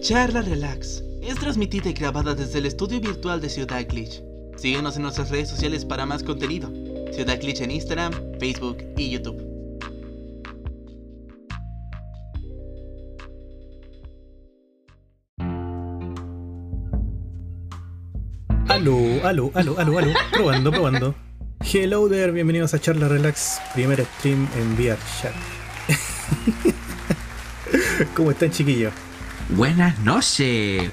Charla Relax es transmitida y grabada desde el estudio virtual de Ciudad Glitch. Síguenos en nuestras redes sociales para más contenido. Ciudad Glitch en Instagram, Facebook y YouTube. Aló, aló, aló, aló, aló. Probando, probando. Hello there, bienvenidos a Charla Relax, primer stream en VR Chat. ¿Cómo están, chiquillos? Buenas noches.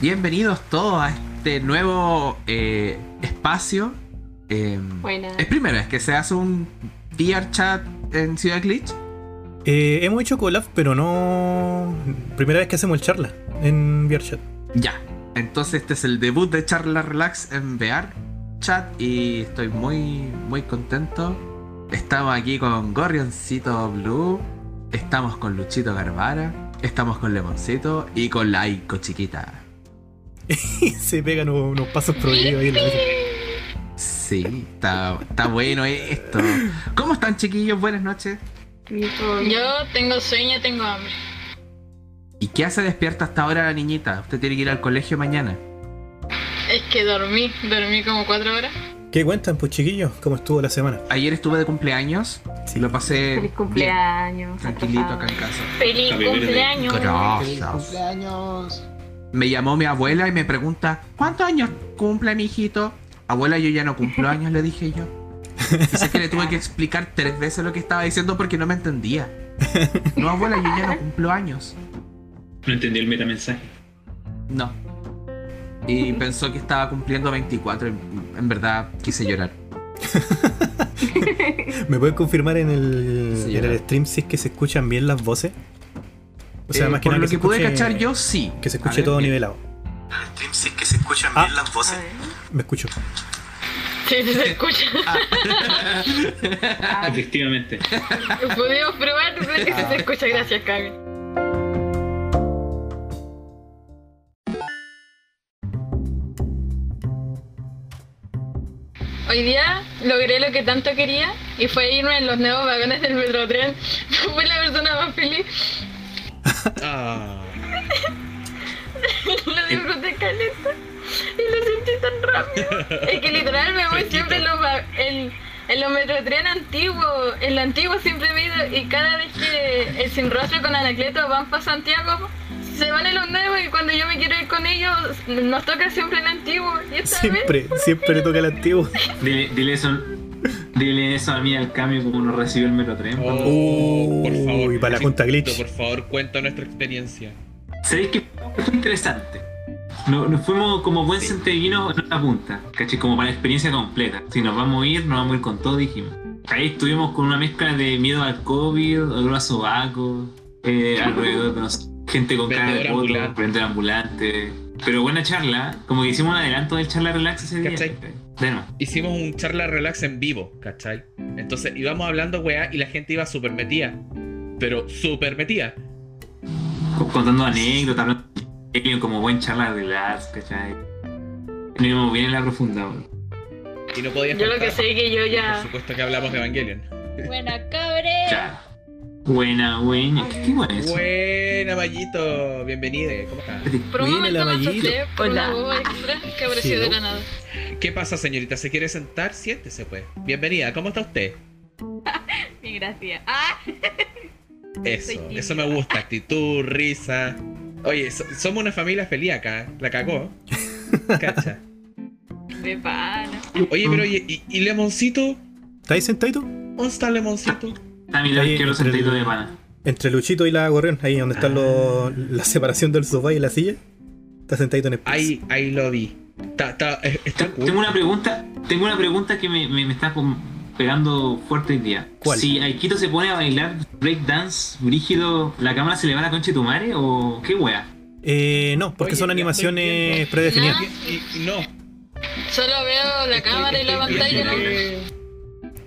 Bienvenidos todos a este nuevo eh, espacio. Eh, Buenas. ¿Es primera vez que se hace un VR chat en Ciudad Glitch? Eh, hemos hecho collab, pero no. Primera vez que hacemos el charla en VR Chat. Ya. Entonces este es el debut de Charla Relax en VR chat y estoy muy, muy contento. Estamos aquí con Gorrioncito Blue, estamos con Luchito Garbara, estamos con Lemoncito y con la Aiko chiquita. Se pegan unos, unos pasos prohibidos ahí en la mesa. Sí, está, está bueno esto. ¿Cómo están chiquillos? Buenas noches. Yo tengo sueño, tengo hambre. ¿Y qué hace despierta hasta ahora la niñita? Usted tiene que ir al colegio mañana. Es que dormí, dormí como cuatro horas. ¿Qué cuentan, pues, chiquillos? ¿Cómo estuvo la semana? Ayer estuve de cumpleaños. Sí. Lo pasé Feliz cumpleaños. bien, tranquilito acá en casa. Feliz cumpleaños. Gracias. cumpleaños. Me llamó mi abuela y me pregunta, ¿cuántos años cumple mi hijito? Abuela, yo ya no cumplo años, le dije yo. Dice que le tuve que explicar tres veces lo que estaba diciendo porque no me entendía. No, abuela, yo ya no cumplo años. No entendí el metamensaje. No. Y pensó que estaba cumpliendo 24. y En verdad quise llorar. ¿Me pueden confirmar en el, Sí, en el stream si es que se escuchan bien las voces? O sea, Eh, más que por nada lo que, se pude escuche- cachar yo, sí. Que se escuche ver, todo bien. nivelado. Si es que se escuchan Ah. bien las voces. Me escucho. Sí, se escucha. Ah. Efectivamente. Pudimos probar de que se escucha. Gracias, Cami. Hoy día logré lo que tanto quería y fue irme en los nuevos vagones del Metrotren. Fui la persona más feliz. Ah. Lo disfruté caleta y lo sentí tan rápido. Es que literal me voy siempre en los, en, en los metrotren antiguos. En lo antiguo siempre me he ido y cada vez que el sin rostro con Anacleto van para Santiago, se van en los nuevos y cuando yo me quiero ir con ellos, nos toca siempre el antiguo. Y esta Siempre, vez, siempre le toca el antiguo. Dile, dile eso. Dile eso a mí al cambio como nos recibió el Metrotren. Oh, por favor. y para la junta glitch. Por favor, cuenta nuestra experiencia. ¿Sabéis que fue interesante? No- Nos fuimos como buen centellino en una punta, ¿cachai? Como para la experiencia completa. Si nos vamos a ir, nos vamos a ir con todo, dijimos. Ahí estuvimos con una mezcla de miedo al COVID, olor a sobaco, eh, alrededor de nos- gente con cara de foto, ambulante. vendedor ambulante. Pero buena charla, como que hicimos un adelanto del charla relax ese día. ¿Cachai? Nuevo. Hicimos un charla relax en vivo, ¿cachai? Entonces íbamos hablando, weá, y la gente iba súper metida. Pero súper metida. contando anécdotas, hablando de Evangelion como buen charla relax, ¿cachai? Nos íbamos bien en la profunda, weón. Y no podía yo lo que sé es que yo Por ya. supuesto que hablamos de Evangelion. Buena cabre. Claro. Buena, buena. ¿Qué, qué bueno es eso? Buena, Mayito. Bienvenida. ¿Cómo está? Por un momento me Hola. una boba extra que apareció Sí, de la nada. ¿Qué pasa, señorita? ¿Se quiere sentar? Siéntese, pues. Bienvenida. ¿Cómo está usted? Mi gracia. Ah, Eso, eso me gusta. Actitud, risa. Oye, so- somos una familia feliz acá. La cagó. Cacha. de pana. Oye, pero ¿y, y, y Lemoncito? ¿Está ahí sentadito? ¿Dónde está Lemoncito? Está a mi lado izquierdo entre sentadito de pana. Entre Luchito y la gorrión, ahí donde está lo- la separación del sofá y la silla. Está sentadito en el piso. Ahí, ahí lo vi. Está, está, está cool. Tengo una pregunta, tengo una pregunta que me, me, me está pegando fuerte hoy día. ¿Cuál? Si Aikito se pone a bailar breakdance brígido, ¿la cámara se le va a la concha de tu madre o qué wea? Eh, no, porque Oye, son animaciones predefinidas. No. Solo veo la cámara y la pantalla.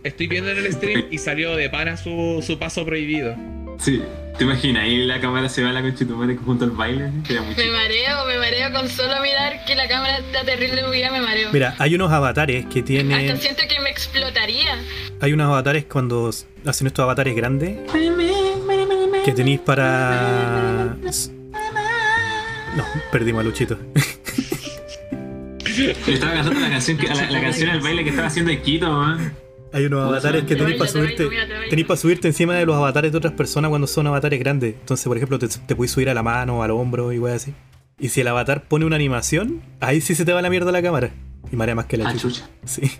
Estoy viendo en el stream y salió de pana su, su paso prohibido. Sí, te imaginas, ahí la cámara se va a la concha de tu madre junto al baile, muy Me mareo, me mareo con solo mirar que la cámara está terrible movida, me mareo. Mira, hay unos avatares que Hasta tienen. siento que me explotaría. Hay unos avatares cuando hacen estos avatares grandes que tenéis para. No, perdimos a Luchito. Le estaba cantando la canción, que, la, la canción al baile que estaba haciendo en Quito, weón. Hay unos ¿Cómo avatares que tenéis para subirte. Tenéis para subirte encima de los avatares de otras personas cuando son avatares grandes. Entonces, por ejemplo, te, te puedes subir a la mano, al hombro y wey así. Y si el avatar pone una animación, ahí sí se te va la mierda la cámara. Y marea más que la Ah, chucha. chucha. Sí.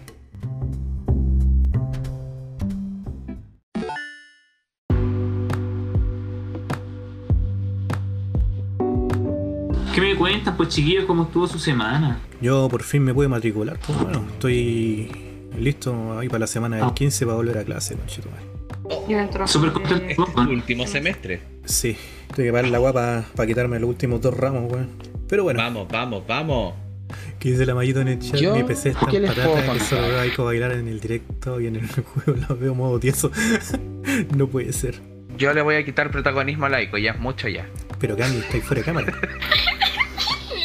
¿Qué me cuentas, pues chiquillos, cómo estuvo su semana? Yo por fin me pude matricular. Pues bueno, estoy listo ahí para la semana del Ah. 15 para volver a clase, conchetumare. Yo. Súper Eh, contento. Es tu último semestre. Sí, tuve que pagar la guapa para quitarme los últimos dos ramos, weón. Pero bueno, Vamos, vamos, vamos. que dice la mallita en el chat, Yo, mi PC está ¿qué en patata que solo veo a Ico bailar en el directo y en el juego la veo modo tieso. no puede ser. Yo le voy a quitar protagonismo a Laiko, ya es mucho ya. Pero Cami, estáis fuera de cámara.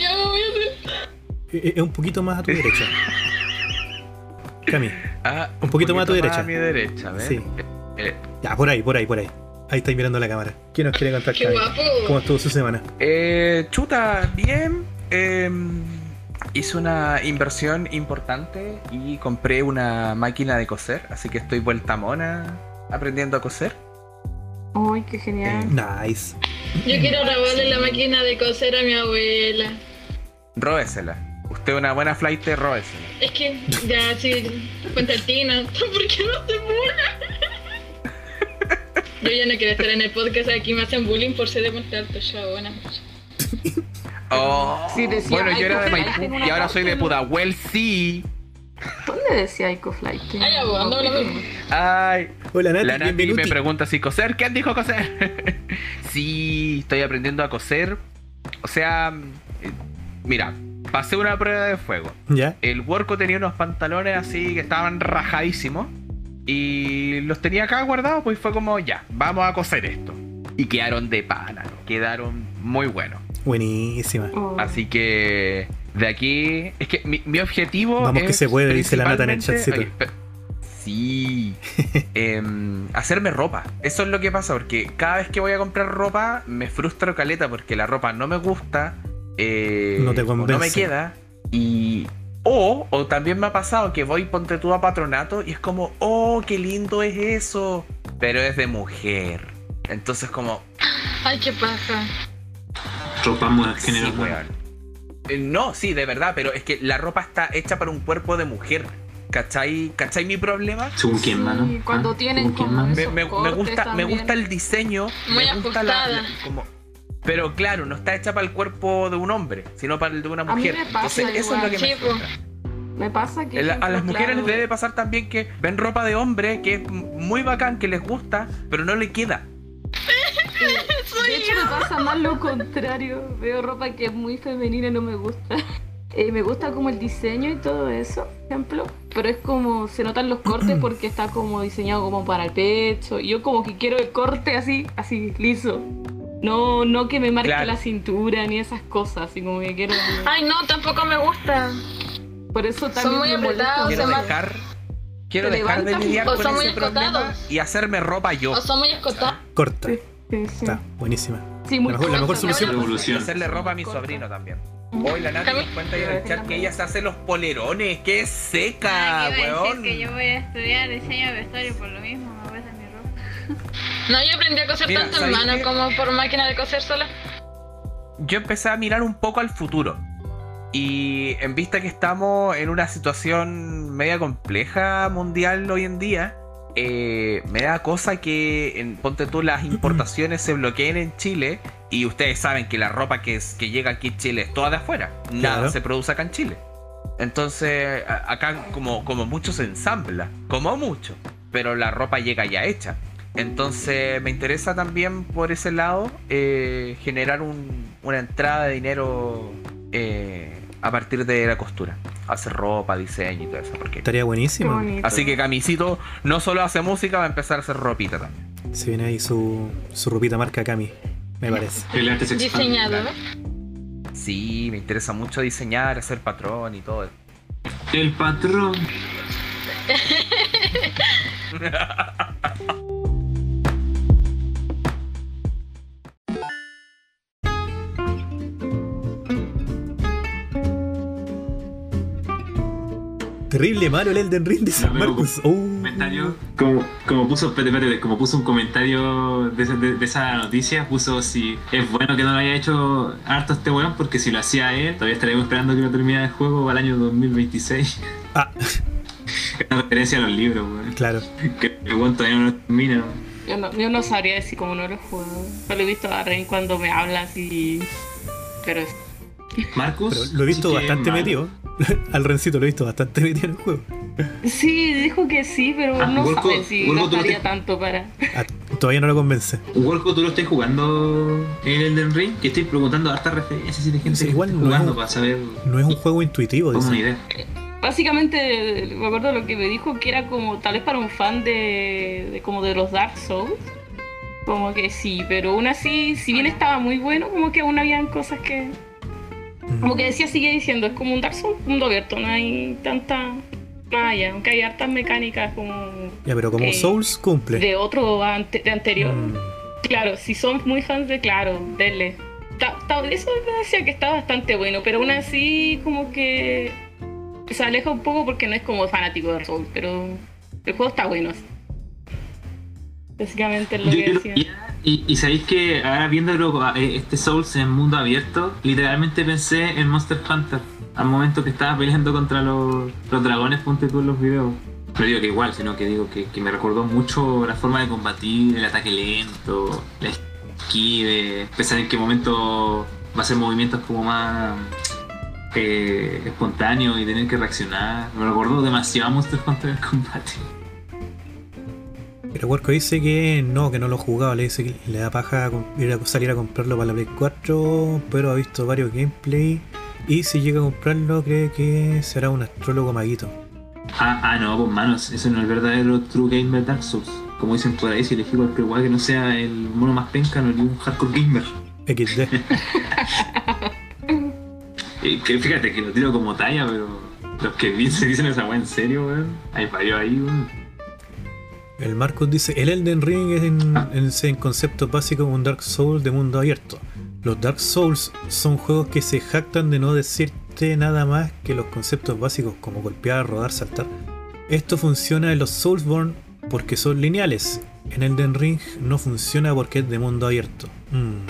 Ya me voy a Eh, eh, Es un poquito más a tu derecha. Cami, Ah, Un poquito más a tu derecha. A mi derecha, ¿ves? sí. Eh, Ya, por ahí, por ahí, por ahí. Ahí estáis mirando la cámara. ¿Quién nos quiere contar, Qué Cami? guapo. ¿Cómo estuvo su semana? eh, chuta, bien. em, hice una inversión importante y compré una máquina de coser, así que estoy vuelta mona aprendiendo a coser. Uy, qué genial. Nice. Yo quiero robarle la máquina de coser a mi abuela. Róbesela. Usted es una buena flight, róbesela. Es que ya sí, cuenta el Tina. ¿Por qué no se burla? Yo ya no quiero estar en el podcast aquí me hacen bullying por ser de Monte Alto. Ya, buenas noches. Oh, Sí, decía, bueno, yo "Ay, era de Maipú y ahora soy de cárcel". Pudahuel, sí. ¿Dónde decía Ico Flight? Ay, ya, bueno, ando lo mismo. Ay, Hola, Nati, La Nati me pregunta si coser. ¿Quién dijo coser? sí, estoy aprendiendo a coser. O sea, eh, mira, pasé una prueba de fuego. ¿Ya? El Worko tenía unos pantalones así que estaban rajadísimos. Y los tenía acá guardados, pues fue como, ya, vamos a coser esto. Y quedaron de pana, ¿no? quedaron muy buenos. Buenísima. Oh. Así que de aquí, es que mi, mi objetivo Vamos que es se puede, dice la Nata en el chatcito. Oye, Sí. Em, hacerme ropa. Eso es lo que pasa, porque cada vez que voy a comprar ropa me frustro caleta porque la ropa no me gusta. Eh, No te o no me queda. Y. O, o también me ha pasado que voy, ponte tú a patronato y es como, oh, qué lindo es eso. Pero es de mujer. Entonces, como, Ay, qué paja. Ropa Sí, general. weón. Eh, No, sí, de verdad, pero es que la ropa está hecha para un cuerpo de mujer. ¿Cachai? ¿Cachai mi problema? Según quién, mano. Sí, cuando ¿Ah? tienen ¿Según quién, como. Me, me- gusta, me gusta el diseño. Muy me gusta la, ajustada. la- como, pero claro, no está hecha para el cuerpo de un hombre, sino para el de una A mí mujer. me pasa Entonces, eso es lo que me Sí. Me pasa que. El- a las mujeres claro, les debe pasar también que ven ropa de hombre que es muy bacán, que les gusta, pero no le queda. De hecho, me pasa más lo contrario. Veo ropa que es muy femenina y no me gusta. Eh, me gusta como el diseño y todo eso, ejemplo. Pero es como, se notan los cortes porque está como diseñado como para el pecho. Y yo como que quiero el corte así, así, liso. No, no que me marque Claro. la cintura ni esas cosas, así como que quiero... Ay, no, tampoco me gusta. Por eso también Son muy me apretados, Quiero dejar, quiero dejar de lidiar con ese problema y hacerme ropa yo. O son muy escotados. Corta. Sí, sí, sí. Está, buenísima. Sí, muy La mejor- la mejor corta, solución. Revolución. hacerle ropa a mi sobrino también. Hoy la Nati nos cuenta ahí en el chat que ella se hace los polerones. ¡Qué seca, Ah, weón! que yo voy a estudiar diseño de vestuario por lo mismo, me voy a hacer mi ropa. No, yo aprendí a coser Mira, tanto en ¿sabes mano qué? como por máquina de coser sola. Yo empecé a mirar un poco al futuro. Y en vista que estamos en una situación media compleja mundial hoy en día, eh, me da cosa que, en, ponte tú, las importaciones se bloqueen en Chile. Y ustedes saben que la ropa que, es, que llega aquí a Chile es toda de afuera. Nada Claro. se produce acá en Chile. Entonces, acá como, como mucho se ensambla. Como mucho. Pero la ropa llega ya hecha. Entonces me interesa también por ese lado eh, generar un- una entrada de dinero eh, a partir de la costura. Hacer ropa, diseño y todo eso. Porque... Estaría buenísimo. Así que Camisito no solo hace música, va a empezar a hacer ropita también. Se viene ahí su, su ropita marca Cami, me parece. El arte se. Diseñador. Sí, me interesa mucho diseñar, hacer patrón y todo. El patrón. Terrible malo el Elden Ring, Lo veo Marcus. como Oh. comentario, como, como puso, espérate, espérate, como puso un comentario de, esa- de- de esa noticia, puso si es bueno que no lo haya hecho harto este weón, porque si lo hacía él, todavía estaríamos esperando que no termine el juego al año 2026. Ah, Es una referencia a los libros, weón. claro. Que el weón todavía no lo termina. weón. Yo no, yo no sabría decir cómo no lo he jugado. Solo he visto a Ren cuando me hablas y. Pero es- Marcus. Pero lo he visto bastante metido. Al Rencito lo he visto bastante metido en el juego. Sí, dijo que sí, pero Ah, no Wolco- sabe si tú gastaría te- tanto para. Ah, todavía no lo convence. Wolco, ¿tú lo estás jugando en Elden Ring? Que estoy preguntando hartas referencias de gente igual está no es jugando un- para saber No es un juego intuitivo, como una dice. idea. Básicamente, me acuerdo lo que me dijo que era como tal vez para un fan de, de como de los Dark Souls. Como que sí, pero aún así, si bien estaba muy bueno, como que aún habían cosas que. Mm. Como que decía, sigue diciendo, es como un Dark Souls mundo abierto, no hay tanta. Más allá, aunque hay hartas mecánicas como Ya, pero como Eh, Souls cumple. de otro ante- de anterior. Mm. Claro, si son muy fans de Claro, denle. Ta- ta- Eso me decía que está bastante bueno, pero aún así como que se aleja un poco porque no es como fanático de Dark Souls, pero el juego está bueno. Básicamente es lo Yo, que decía. y, y sabéis que ahora viéndolo eh, este Souls en mundo abierto, literalmente pensé en Monster Hunter al momento que estaba peleando contra los, los dragones, ponte tú en los videos. No digo que igual, sino que digo que, que me recordó mucho la forma de combatir, el ataque lento, la esquive, pensar en qué momento va a hacer movimientos como más eh, espontáneos y tener que reaccionar. Me recordó demasiado a Monster Hunter el combate. Pero Worko dice que no, que no lo jugaba, le dice que le da paja com- ir a salir a comprarlo para la Play 4, pero ha visto varios gameplay y si llega a comprarlo cree que será un astrólogo maguito. Ah, ah, no, pues manos, ese no es el verdadero True Gamer Dark Souls. Como dicen por ahí, si elegí cualquier guay que no sea el mono más penca, no elegí un hardcore gamer. XD. Que fíjate que lo tiro como talla, pero los que se dicen esa weá en serio, weón. Hay varios ahí, weón. El Marcos dice, el Elden Ring es en, en, en concepto básico un Dark Souls de mundo abierto. Los Dark Souls son juegos que se jactan de no decirte nada más que los conceptos básicos como golpear, rodar, saltar. Esto funciona en los Soulsborne porque son lineales. En Elden Ring no funciona porque es de mundo abierto. Mm.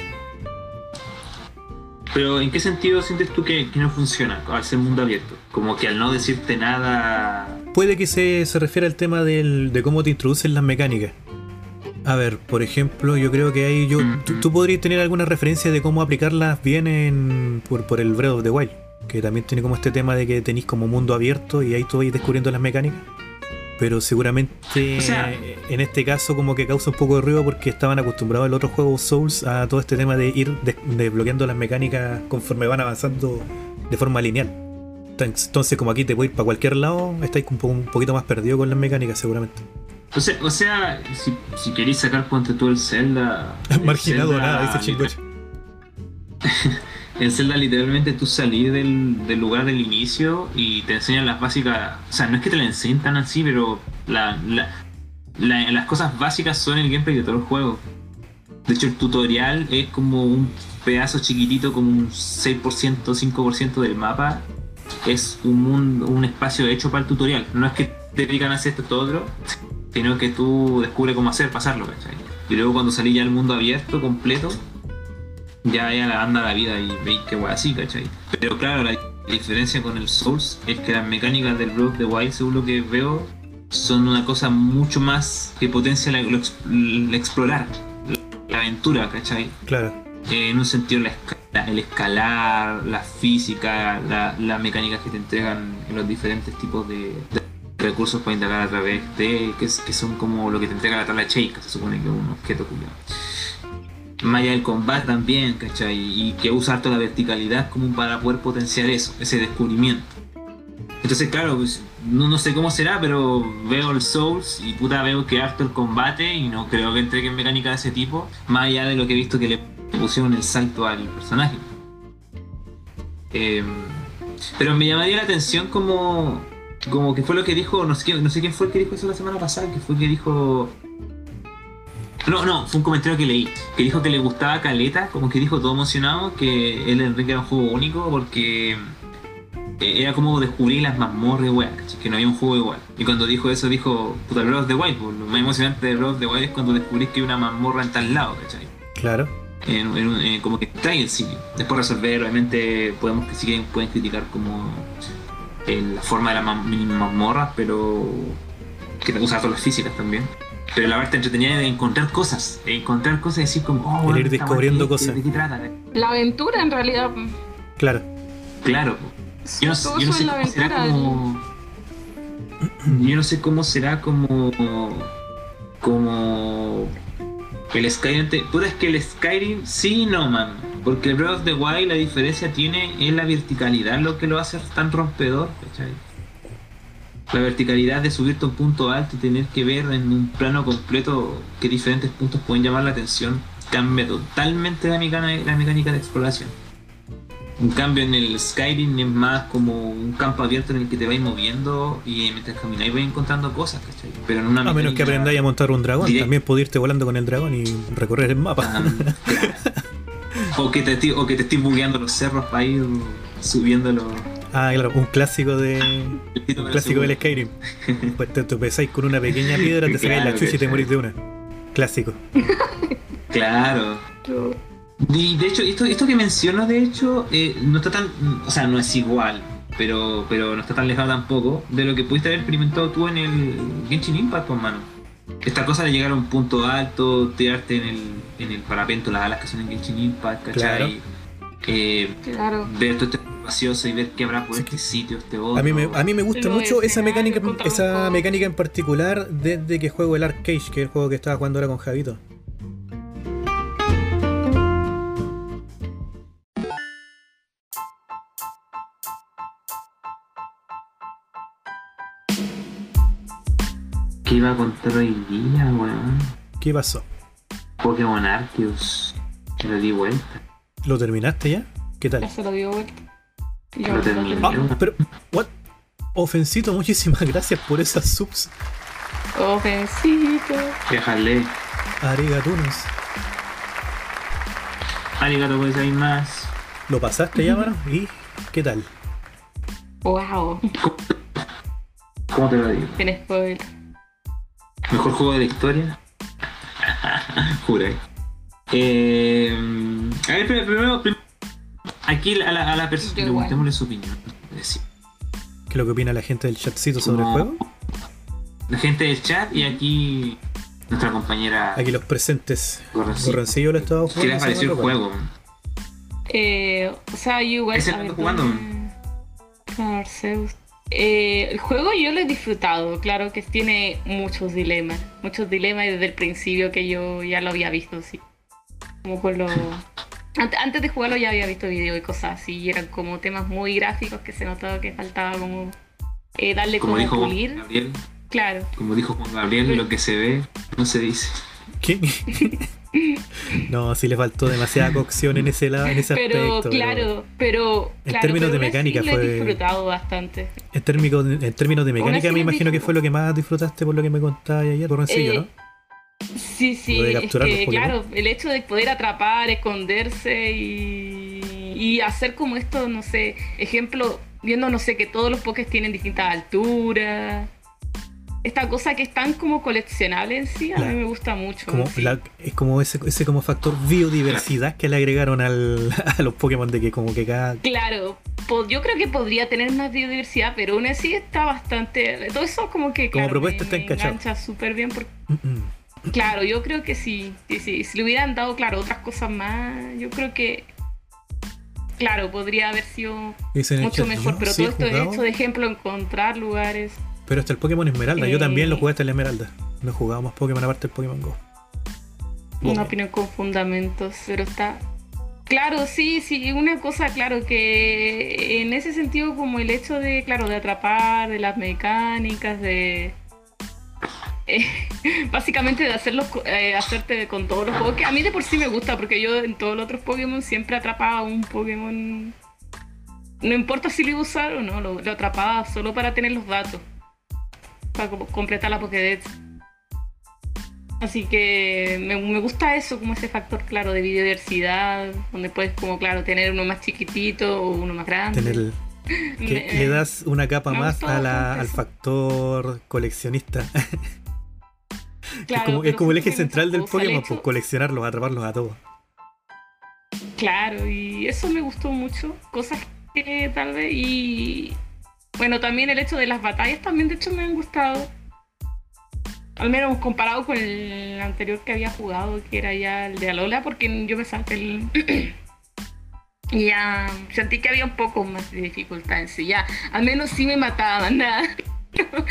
Pero ¿en qué sentido sientes tú que, que no funciona al ser mundo abierto? Como que al no decirte nada... Puede que se, se refiera al tema del- de cómo te introducen las mecánicas. A ver, por ejemplo, yo creo que ahí yo, tú, tú podrías tener alguna referencia de cómo aplicarlas bien en, por, por el Breath of the Wild, que también tiene como este tema de que tenéis como mundo abierto y ahí tú vais descubriendo las mecánicas. Pero seguramente O sea- en este caso como que causa un poco de ruido porque estaban acostumbrados en los otros juegos Souls a todo este tema de ir des- desbloqueando las mecánicas conforme van avanzando de forma lineal. Entonces como aquí te puedes ir para cualquier lado, estáis un, po- un poquito más perdido con las mecánicas seguramente. O sea, o sea si, si queréis sacar ponte tú el Zelda... el Marginado Zelda nada, dice Chingoche. En Zelda literalmente tú salís del, del lugar del inicio y te enseñan las básicas, o sea, no es que te la enseñen tan así, pero la, la- la- las cosas básicas son el gameplay de todo el juego. De hecho el tutorial es como un pedazo chiquitito, como un 6%, 5% del mapa. Es un, mundo, un espacio hecho para el tutorial. No es que te digan hacer esto, esto, otro, sino que tú descubres cómo hacer, pasarlo, ¿cachai? Y luego cuando salís ya al mundo abierto, completo, ya ya la anda la vida y veis que guay así, ¿cachai? Pero claro, la diferencia con el Souls es que las mecánicas del Breath the Wild, según lo que veo, son una cosa mucho más que potencia la, explorar, la, la aventura, ¿cachai? Claro. Eh, en un sentido la esca- el escalar, la física, la, las mecánicas que te entregan en los diferentes tipos de, de recursos para indagar a través de, que, es- que son como lo que te entrega la tabla Shake, se supone que es un objeto culiao. Más allá del combate también, ¿cachai? Y que usa harto la verticalidad como para poder potenciar eso, ese descubrimiento. Entonces, claro, pues, no, no sé cómo será, pero veo el Souls y puta veo que harto el combate y no creo que entreguen mecánica de ese tipo, más allá de lo que he visto que le pusieron el salto al personaje. Eh, pero me llamaría la atención como, como que fue lo que dijo, no sé, quién- no sé quién fue el que dijo eso la semana pasada, que fue el que dijo... No, no, fue un comentario que leí, que dijo que le gustaba Caleta, como que dijo todo emocionado, que el Enrique era un juego único porque eh, era como descubrir las mazmorras weas, ¿cachai? que no había un juego igual. Y cuando dijo eso, dijo, puta, Breath of the Wild, pues, lo más emocionante de Breath of the Wild es cuando descubrís que hay una mazmorra en tal lado, ¿cachai? Claro. En, en un- en- como que está en el sitio. Después resolver, obviamente, podemos que si quieren pueden criticar como eh, la forma de las mazmorras, pero que te usa todas las físicas también. Pero la parte entretenida de encontrar cosas, encontrar cosas y decir como, oh, El ir descubriendo wea, ¿de qué- cosas. ¿De qué trata? La aventura en realidad. Claro. Claro. Yo no, yo no sé es cómo será como. Yo no sé cómo será como. Como. El Skyrim. Te... Es que el Skyrim sí no, man. Porque el Breath of the Wild la diferencia tiene es la verticalidad lo que lo hace tan rompedor, ¿cachai? La verticalidad de subirte a un punto alto y tener que ver en un plano completo que diferentes puntos pueden llamar la atención cambia totalmente la mecánica, la mecánica de exploración. En cambio, en el Skyrim es más como un campo abierto en el que te vais moviendo y mientras camináis vais encontrando cosas, ¿cachai? Pero en una A menos que aprendáis a montar un dragón, Direct- también podés irte volando con el dragón y recorrer el mapa. Ah, claro. o, que te, o que te estés bugueando los cerros para ir subiendo los. Ah, claro, un clásico de. Un clásico del Skyrim. Pues te tropezáis con una pequeña piedra, te sacáis la Claro, chucha y te morís de una. Clásico. Claro. Y de hecho, esto, esto que menciono, de hecho, eh, no está tan. O sea, no es igual, pero, pero no está tan lejano tampoco de lo que pudiste haber experimentado tú en el Genshin Impact, pues, mano. Esta cosa de llegar a un punto alto, tirarte en el, en el parapento, las alas que son en Genshin Impact, ¿cachai? Eh, Claro. ver todo este vacioso y ver qué habrá por este sitio, este otro. A mí me, a mí me gusta mucho esa mecánica, esa mecánica en particular desde que juego el Arcade, que es el juego que estaba jugando ahora con Javito. ¿Qué iba a contar hoy día, weón? ¿Qué pasó? Pokémon Arceus. Que lo di vuelta. ¿Lo terminaste ya? ¿Qué tal? Ya se lo dio vuelta. Lo terminé. Ah, pero, what? Ofensito, muchísimas gracias por esas subs. Ofensito. Déjale. Arigatunos. Arigato más. ¿Lo pasaste ya, mano? ¿Y qué tal? Wow. ¿Cómo te lo digo? Tienes spoiler. Mejor juego de la historia. Jura. Eh, a ver, primero, prim- aquí a la, a la persona preguntémosle su opinión. Es ¿Qué es lo que opina la gente del chatcito sobre el juego? La gente del chat y aquí nuestra compañera Aquí los presentes. Gorroncillo. Gorroncillo lo estaba jugando. ¿Qué les pareció el juego? Eh, o sea, yo igual. Ver, ando jugando. ¿dónde- Claro, Arceus. Eh, el juego yo lo he disfrutado, claro que tiene muchos dilemas, muchos dilemas desde el principio que yo ya lo había visto, sí. Como con lo... Ante- Antes de jugarlo ya había visto videos y cosas así, y eran como temas muy gráficos que se notaba que faltaba como eh, darle Como como, dijo pulir. Gabriel, Claro, como dijo Juan Gabriel, lo que se ve no se dice. ¿Qué? no, sí le faltó demasiada cocción en ese lado, en ese pero aspecto. claro, pero... En claro, términos de pero así mecánica fue- disfrutado bastante. En términos, en términos de mecánica, me imagino que fue lo que más disfrutaste por lo que me contabas ayer, Gorroncillo, Eh, ¿no? Sí, sí, de es que claro, el hecho de poder atrapar, esconderse y, y hacer como esto, no sé, ejemplo, viendo, no sé, que todos los Pokés tienen distintas alturas. Esta cosa que es tan como coleccionable en sí, a Claro. mí me gusta mucho. Como sí. la- es como ese, ese como factor biodiversidad que le agregaron al, a los Pokémon de que como que cada Claro, po- yo creo que podría tener más biodiversidad, pero aún así está bastante... Todo eso como que... Como claro, propuesta me- está me engancha súper bien porque Mm, mm. Claro, yo creo que sí, sí, sí. Si le hubieran dado, claro, otras cosas más, yo creo que, claro, podría haber sido mucho mejor. Pero sí todo esto jugado, hecho de ejemplo, encontrar lugares. Pero hasta el Pokémon Esmeralda, yo también lo Eh. jugué hasta el Esmeralda. No he jugado más Pokémon aparte del Pokémon Go. Una opinión con fundamentos, pero está. Claro, sí, sí, una cosa, claro, que en ese sentido, como el hecho de, claro, de atrapar, de las mecánicas, de. eh, básicamente de hacerlos, eh, hacerte con todos los juegos, que a mí de por sí me gusta, porque yo en todos los otros Pokémon siempre atrapaba un Pokémon. No importa si lo iba a usar o no, lo, lo atrapaba solo para tener los datos, para completar la Pokédex. Así que me, me gusta eso, como ese factor, claro, de biodiversidad, donde puedes, como, claro, tener uno más chiquitito o uno más grande. Tener, Que le das una capa me más a la- al factor coleccionista. es como, es pero como el eje central del Pokémon, hecho- pues coleccionarlos, atraparlos a todos. Claro, y eso me gustó mucho. Cosas que tal vez. Y. Bueno, también el hecho de las batallas también, de hecho, me han gustado. Al menos comparado con el anterior que había jugado, que era ya el de Alola, porque yo me salté el. y ya sentí que había un poco más de dificultad en sí. Ya, al menos sí me mataban, nada.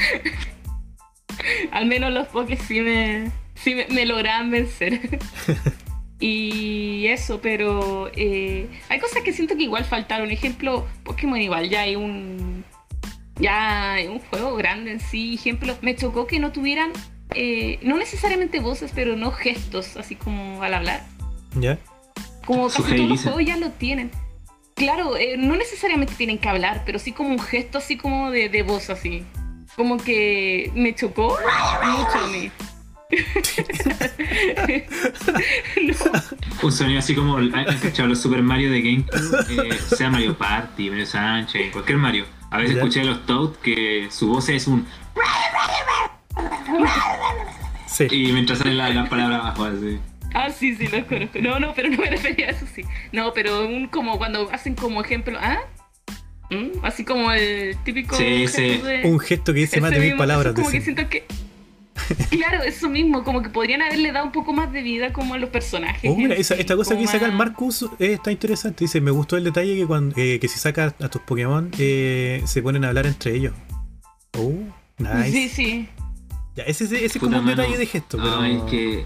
al menos los Pokés sí me, sí me, me lograban vencer. Y eso, pero eh, hay cosas que siento que igual faltaron. Ejemplo, Pokémon igual ya hay un ya un juego grande en sí. Ejemplo, me chocó que no tuvieran eh, no necesariamente voces, pero no gestos, así como al hablar. ¿Ya? Como casi todos los juegos ya lo tienen. Claro, eh, no necesariamente tienen que hablar, pero sí como un gesto así como de, de voz así. Como que me chocó mucho a mí. no. Un sonido así como han han cachado los Super Mario de GameCube, eh, sea Mario Party, Mario Sánchez, cualquier Mario. A veces Ya. escuché a los Toad que su voz es un Sí. y mientras sale la, la palabra abajo así. Ah, sí, sí, los conozco. No, no, pero no me refería a eso, sí. No, pero un como cuando hacen como ejemplo, ¿ah? ¿Mm? Así como el típico Sí, gesto sí. de- Un gesto que dice más de mil palabras. como que siento que... Claro, eso mismo, como que podrían haberle dado un poco más de vida como a los personajes. Oh, mira, esa- esta cosa que saca el Marcus eh, está interesante. Dice, me gustó el detalle que cuando eh, que si sacas a tus Pokémon eh, se ponen a hablar entre ellos. Oh, nice. Sí, sí. Ya, ese, ese, ese como un detalle de gesto, pero... No, es que.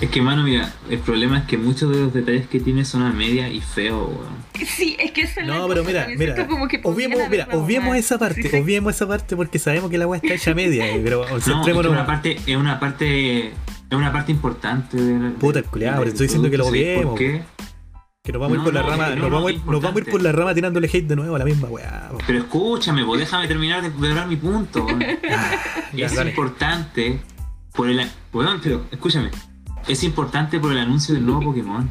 Es que, mano, mira, el problema es que muchos de los detalles que tiene son a media y feo, weón. Sí, es que esa es la No, pero mira, mira, como que obviemos, mira, obviemos esa parte, Sí, sí. obviemos esa parte porque sabemos que la weá está hecha a media, eh, pero No, es que una parte, es una parte, es una parte importante de la- Puta, le estoy diciendo que lo producto, ¿sabes obviemos, por qué? Que nos vamos a ir No, por la no, rama, no, nos, no, vamos, a ir- es nos vamos a ir por la rama tirándole hate de nuevo a la misma weá. Pero escúchame, vos déjame terminar de, hablar mi punto. weón. Ya, es dale. importante por el. Weón, pero escúchame. Es importante por el anuncio del nuevo Pokémon.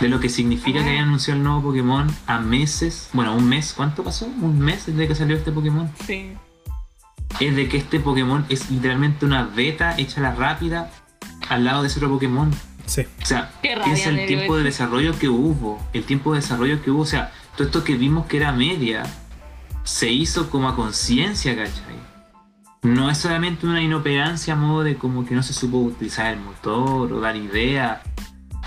De lo que significa que hayan anunciado el nuevo Pokémon a meses. Bueno, un mes. ¿Cuánto pasó? Un mes desde que salió este Pokémon. Sí. Es de que este Pokémon es literalmente una beta hecha a la rápida al lado de ese otro Pokémon. Sí. O sea, piensa el tiempo de desarrollo que hubo. El tiempo de desarrollo que hubo. O sea, todo esto que vimos que era media se hizo como a conciencia, ¿cachai? No es solamente una inoperancia a modo de como que no se supo utilizar el motor o dar idea.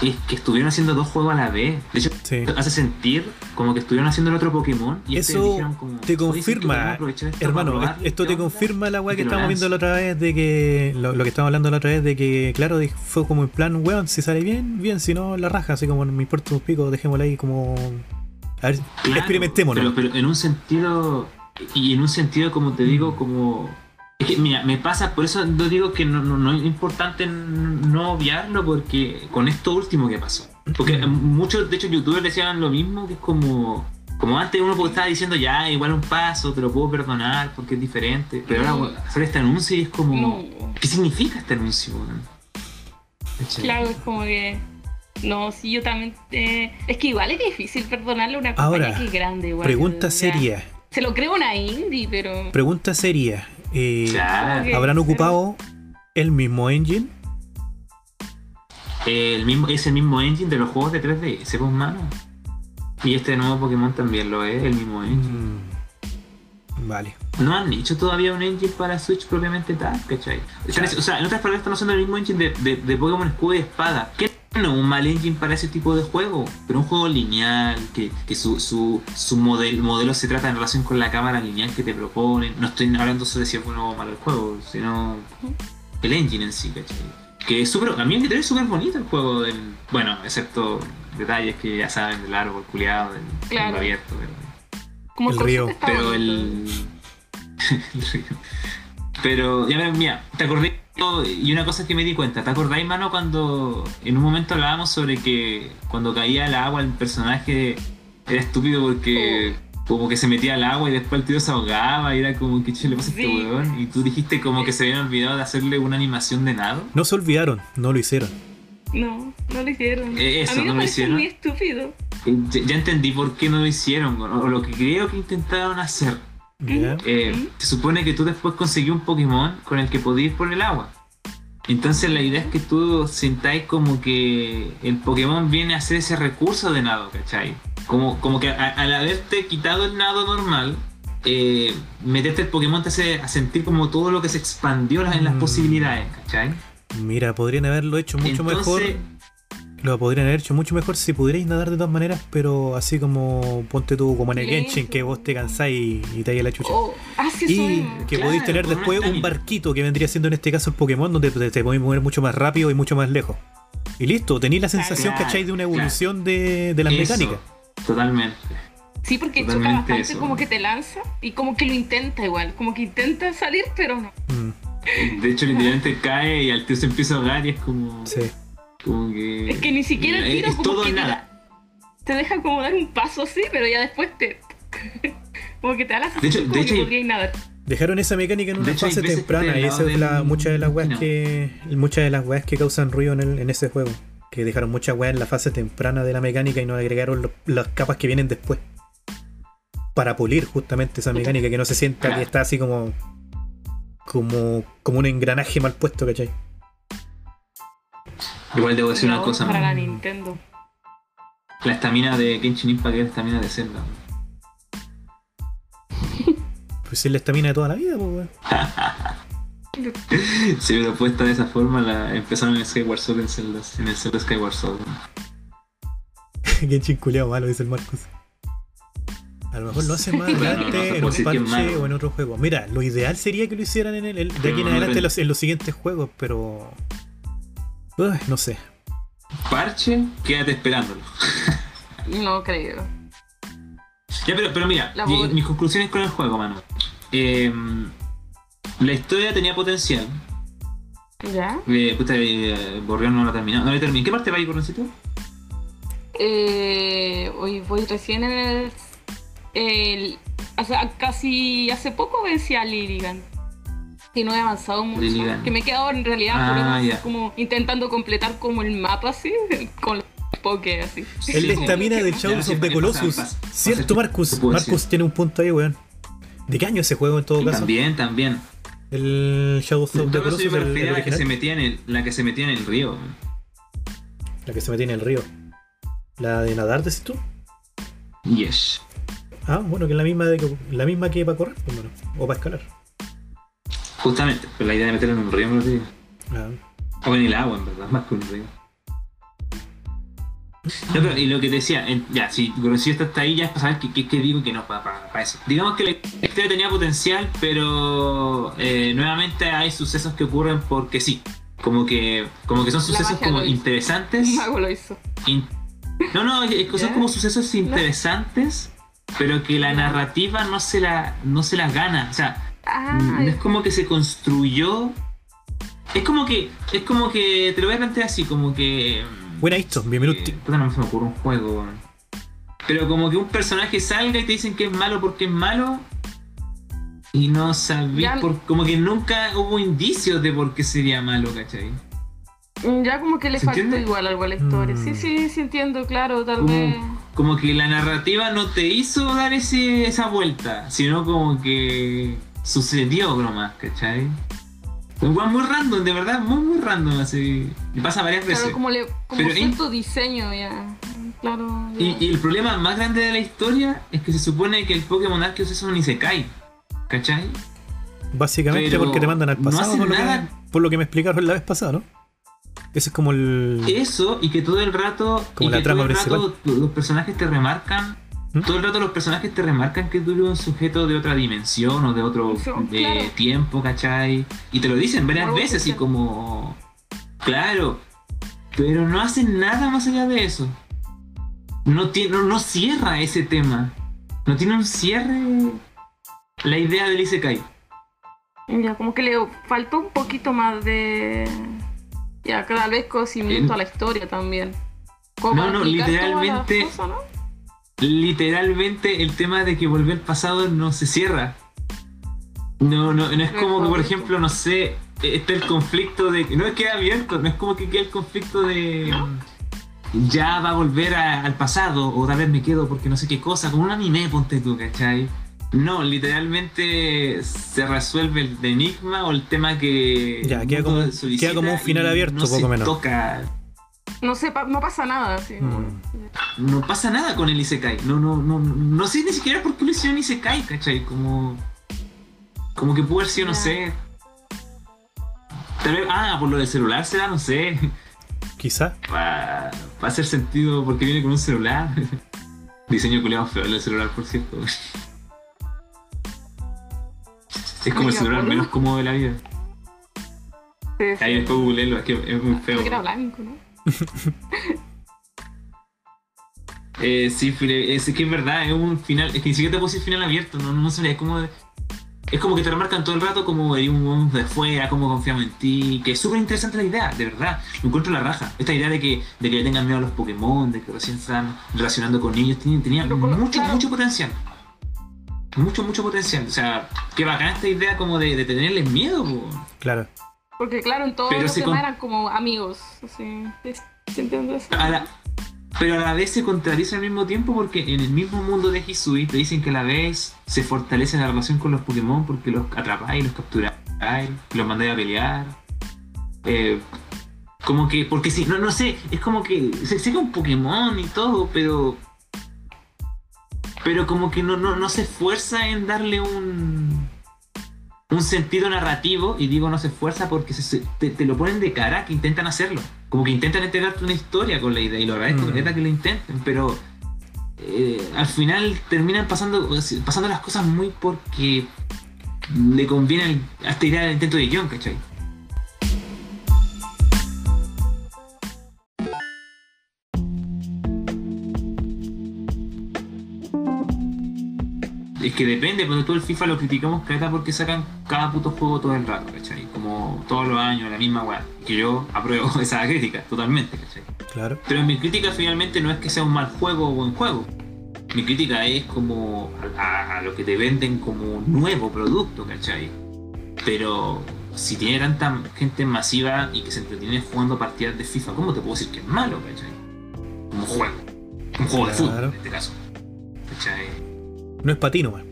Es que estuvieron haciendo dos juegos a la vez. De hecho, Sí. hace sentir como que estuvieron haciendo el otro Pokémon y ustedes Eso dijeron como, te "Oye, ¿sabes qué? confirma, esto Hermano, probar esto te onda", confirma la weá que estábamos viendo la otra vez de que. Lo, lo que estábamos hablando la otra vez de que, claro, fue como en plan, weón, si sale bien, bien, si no, la raja, así como no me importa un pico, dejémosla ahí como. A ver, Claro, experimentémonos. Pero, pero en un sentido, y en un sentido, como te digo, como. Es que, mira, me pasa, por eso yo digo que no, no, no es importante no obviarlo, porque con esto último que pasó. Porque muchos, de hecho, youtubers decían lo mismo, que es como. Como antes uno estaba diciendo, ya, igual un paso, te lo puedo perdonar porque es diferente. Pero ahora sale este anuncio y es como. No. ¿Qué significa este anuncio? Claro, es como que. No, sí, yo también. eh, es que igual es difícil perdonarle a una compañía Ahora, que es grande, igual. Pregunta seria, Se lo creo una indie, pero. pregunta seria. Claro. Ok. ¿Habrán ocupado el mismo engine? El mismo, es el mismo engine de los juegos de 3D, ese mano. Y este nuevo Pokémon también lo es, el mismo engine. Mm, Vale. No han hecho todavía un engine para Switch propiamente tal, ¿cachai? O sea, en otras palabras están usando el mismo engine de, de, de Pokémon Escudo y Espada. No un mal engine para ese tipo de juego, pero un juego lineal, que, que su, su, su model- modelo se trata en relación con la cámara lineal que te proponen. No estoy hablando sobre si es bueno o malo el juego, sino el engine en sí, ¿cachai? Que es súper, a mí me es súper bonito el juego, del, bueno, excepto detalles que ya saben del árbol culiado, del Claro. mundo abierto, pero- Como El río. pero el. el río. Pero, ya ves, mira, ¿te acordás? Y una cosa que me di cuenta, ¿te acordáis, mano, cuando en un momento hablábamos sobre que cuando caía al agua el personaje era estúpido porque como que se metía al agua y después el tío se ahogaba y era como, ¿qué chulo le pasa a este weón? Y tú dijiste como que se habían olvidado de hacerle una animación de nado. No se olvidaron, no lo hicieron. No, no lo hicieron. Eh, eso, a mí me no lo parece hicieron. muy estúpido. eh, ya, ya entendí por qué no lo hicieron, o lo que creo que intentaron hacer. Eh, se supone que tú después conseguí un Pokémon con el que podías ir por el agua. Entonces la idea es que tú sintáis como que el Pokémon viene a ser ese recurso de nado, ¿cachai? Como, como que a- al haberte quitado el nado normal, eh, meterte el Pokémon te hace a sentir como todo lo que se expandió en las Mm. posibilidades, ¿cachai? Mira, podrían haberlo hecho mucho mejor. Lo podrían haber hecho mucho mejor si pudierais nadar de todas maneras, pero así como ponte tú como en el. Genshin que vos te cansáis y, y te la chucha. Oh, ah, Y que Claro, podéis tener después un barquito que vendría siendo en este caso el Pokémon, donde te, te podéis mover mucho más rápido y mucho más lejos. Y listo, tenéis la sensación, Claro, ¿cachai? De una claro. evolución de, de las eso, mecánicas. Totalmente. Sí, porque choca Totalmente bastante eso. como que te lanza y como que lo intenta igual, como que intenta salir, pero no. Mm, De hecho, literalmente cae y al tío se empieza a ahogar y es como, sí. Como que... Es que ni siquiera el tiro es como todo que te, nada. da- te deja como dar un paso así, pero ya después te... como que te da la De hecho- sensación de como hecho, que hay- podrías nadar. Dejaron esa mecánica en De una hecho, fase temprana y esa es la, muchas de las weas no. que. Muchas de las weas que causan ruido en, el- en ese juego. Que dejaron muchas weas en la fase temprana de la mecánica y no agregaron lo- las capas que vienen después. Para pulir justamente esa mecánica, que no se sienta Claro. que está así como. como. como un engranaje mal puesto, ¿cachai? Igual debo decir una cosa. Para la. Nintendo. La estamina de Genshin Impact es la estamina de Zelda. Pues es la estamina de toda la vida, pues weón. Si hubiera puesta de esa forma, la empezaron en Skyward Sword en, Zelda, en el Zelda Skyward Sword. Genshin culeado malo, dice el Marcos. A lo mejor lo hacen más no, adelante no en un parche o en otro juego. Mira, lo ideal sería que lo hicieran en el, el- de aquí en adelante en ven- los, en los siguientes juegos, pero. Uy, no sé. Parche, quédate esperándolo. No creo. Ya, pero, pero mira, voz- mis conclusiones con el juego, mano. Eh, la historia tenía potencial. ¿Ya? Eh, puta, eh, Borreón no la terminó. No la terminé. ¿En qué parte va ahí, Borreoncito? Eh, hoy voy recién en el... el o sea, casi hace poco vencí a Liligan. Y no he avanzado mucho. Que me he quedado en realidad Ah, como intentando completar como el mapa así, con los poke así. El de Sí. estamina del Ya, Shadows of the Colossus. pasa- Cierto, pasa- Marcus. Marcus decir. tiene un punto ahí, weón. ¿De qué año ese juego en todo caso? También, también. El Shadows of the todo caso, yo Colossus, me refería a la que, se metía en el, la que se metía en el río. La que se metía en el río. La de nadar, decís tú. Yes. Ah, bueno, que es la misma, de, la misma que para correr, pues, bueno, o para escalar. Justamente, pero la idea de meterlo en un río me lo digo. Ah. O en el agua, en verdad, más que un río. No, pero, y lo que te decía, en- ya, si si esto está ahí, ya es para saber qué, qué- qué digo y qué no para, eso. Digamos que la historia tenía potencial, pero eh, nuevamente hay sucesos que ocurren porque sí. Como que, como que son sucesos como interesantes. Un mago lo hizo. in- no, no, es son ¿Ya? como sucesos interesantes, pero que la narrativa no se la, no se la gana. O sea, Ah, no es como que se construyó. Es como que. Es como que. Te lo voy a plantear así, como que. Buena esto, bienvenido. eh, no se me ocurre un juego. Pero como que un personaje salga y te dicen que es malo porque es malo. Y no sabía por. Como que nunca hubo indicios de por qué sería malo, ¿cachai? ya como que le ¿Se faltó entiende? igual algo a la historia. Mm. Sí, sí, sí entiendo, claro, tal Como, vez. como que la narrativa no te hizo dar ese, esa vuelta, sino como que sucedió nomás, ¿cachai? Un weón muy random, de verdad, muy muy random, así. Y pasa varias veces. Claro, como, le, como Pero cierto diseño ya. Claro. ya. Y, y el problema más grande de la historia es que se supone que el Pokémon Arceus es un Isekai. ¿Cachai? Básicamente pero porque te mandan al no pasado, hacen por, lo que, nada. por lo que me explicaron la vez pasada, ¿no? Ese es como el. Eso y que todo el rato. Como y la que trama todo el rato los personajes te remarcan. Todo el rato los personajes te remarcan que tú eres un sujeto de otra dimensión o de otro de claro. tiempo, ¿cachai? Y te lo dicen varias veces y como. Claro. Pero no hacen nada más allá de eso. No, tiene, no, no cierra ese tema. No tiene un cierre la idea del Isekai. Ya, como que le faltó un poquito más de. Ya, cada vez conocimiento En- a la historia también. Como No, no, literalmente- cosas, ¿no? Literalmente el tema de que volvió al pasado no se cierra. No, no, no es como que, por ejemplo, no sé, está el conflicto de. No es que abierto, no es como que queda el conflicto de. ya va a volver a- al pasado, o tal vez me quedo porque no sé qué cosa, como un anime, ponte tú, ¿cachai? No, literalmente se resuelve el enigma o el tema que. Ya, queda como- queda como un final abierto, no poco se menos. Toca, No, sé, pa- no pasa nada, así. Mm. no pasa nada con el Isekai. No, no, no, no sé ni siquiera por qué lo hicieron Isekai, ¿cachai? Como. Como que pudo haber sido, no sé. Tal vez, ah, por lo del celular será, no sé. Quizá. Para hacer sentido porque viene con un celular. Diseño culiado feo el del celular, por cierto. Es como el celular menos cómodo de la vida. Sí, sí. Ahí después googleelo, es que es muy feo. Creo que era blanco, ¿no? Eh, sí, es que es verdad, es un final, es que ni siquiera te decir final abierto, no, no sabría, es como de- es como que te remarcan todo el rato como hay un un de fuera, cómo confiamos en ti, que es súper interesante la idea, de verdad, lo encuentro la raja. Esta idea de que, de que le tengan miedo a los Pokémon, de que recién están relacionando con ellos, tenía, tenía Pero con- mucho, claro. mucho potencial. Mucho, mucho potencial. O sea, qué bacán esta idea como de, de tenerles miedo, po. Claro. Porque claro, en todos Pero los con- eran como amigos, así. ¿Se entiende eso? A la- pero a la vez se contradice al mismo tiempo porque en el mismo mundo de Hisui te dicen que a la vez se fortalece la relación con los Pokémon porque los atrapáis, los capturáis, los mandáis a pelear. Eh, como que, porque sí, no, no sé, es como que se sé que un Pokémon y todo, pero. Pero como que no, no, no se esfuerza en darle un. Un sentido narrativo, y digo no se esfuerza porque se- te, te lo ponen de cara que intentan hacerlo. Como que intentan entregarte una historia con la idea, y lo agradezco, Mm. que lo intenten, pero eh, al final terminan pasando, pasando las cosas muy porque le conviene al- a esta idea del intento de guion, ¿cachai? Es que depende, pero todo el FIFA lo criticamos cada porque sacan cada puto juego todo el rato, ¿cachai? Como todos los años, la misma weá. Que yo apruebo esa crítica, totalmente, ¿cachai? Claro. Pero mi crítica finalmente no es que sea un mal juego o buen juego. Mi crítica es como a, lo que te venden como nuevo producto, ¿cachai? Pero si tiene tanta gente masiva y que se entretiene jugando partidas de FIFA, ¿cómo te puedo decir que es malo, ¿cachai? Como juego. Un juego de fútbol en este caso. ¿Cachai? No es patino, man.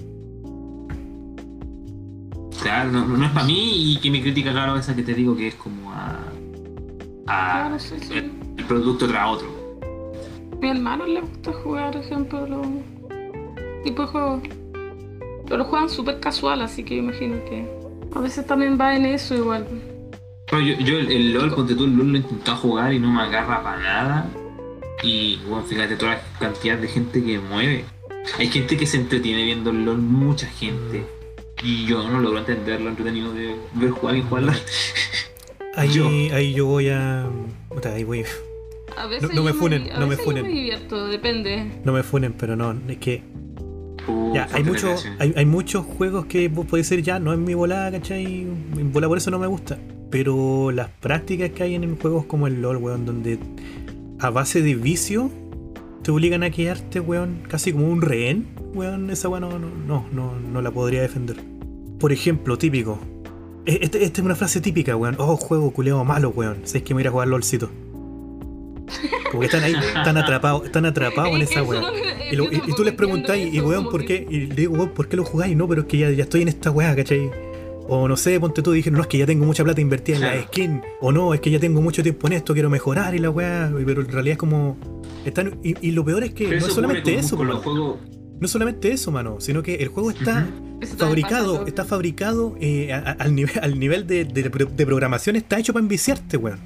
Claro, no, no es para mí y que mi crítica, claro, esa que te digo que es como a. a Claro, sí, sí. el, el producto tras otro. Mi hermano le gusta jugar, por ejemplo, los tipos de juegos. Pero lo juegan súper casual, así que imagino que a veces también va en eso igual. Pero yo, yo el, el LOL, ponte tú, el LOL lo he intentado jugar y no me agarra para nada. Y bueno, fíjate toda la cantidad de gente que mueve. Hay gente que se entretiene viendo el LOL, mucha gente. Y yo no logro entender lo entretenido de ver jugar a alguien jugar LOL. Ahí Yo. ahí yo voy a. ahí voy. A veces no me funen, a no me funen. Yo me divierto, depende. No me funen, pero no, es que. Uh, Ya, hay, mucho, hay, hay muchos juegos que vos podés decir ya, no es mi volada, ¿cachai? Mi volada por eso no me gusta. Pero las prácticas que hay en juegos como el LOL, weón, donde a base de vicio te obligan a quedarte, weón, casi como un rehén, weón, esa weón no, no, no, la podría defender. Por ejemplo, típico. E- Este- Esta es una frase típica, weón. Oh, juego culeado malo, weón. Sabes que me voy a ir a jugar LOLcito. Como que están ahí, están atrapados, están atrapados en Es esa weón. Y, tú les preguntáis, y weón, ¿por qué? Y le digo, weón, ¿por qué lo jugáis? No, pero es que ya, ya estoy en esta weá, ¿cachai? O no sé, ponte tú, dijeron, no, es que ya tengo mucha plata invertida en la Claro. skin. O no, es que ya tengo mucho tiempo en esto, quiero mejorar y la weá. Pero en realidad es como. Están, y, y lo peor es que Pero no es solamente con- eso, con los juegos. No es solamente eso, mano, sino que el juego está fabricado, pasa, está fabricado eh, a- a- al nivel, al nivel de, de- de programación, está hecho para enviciarte, weón.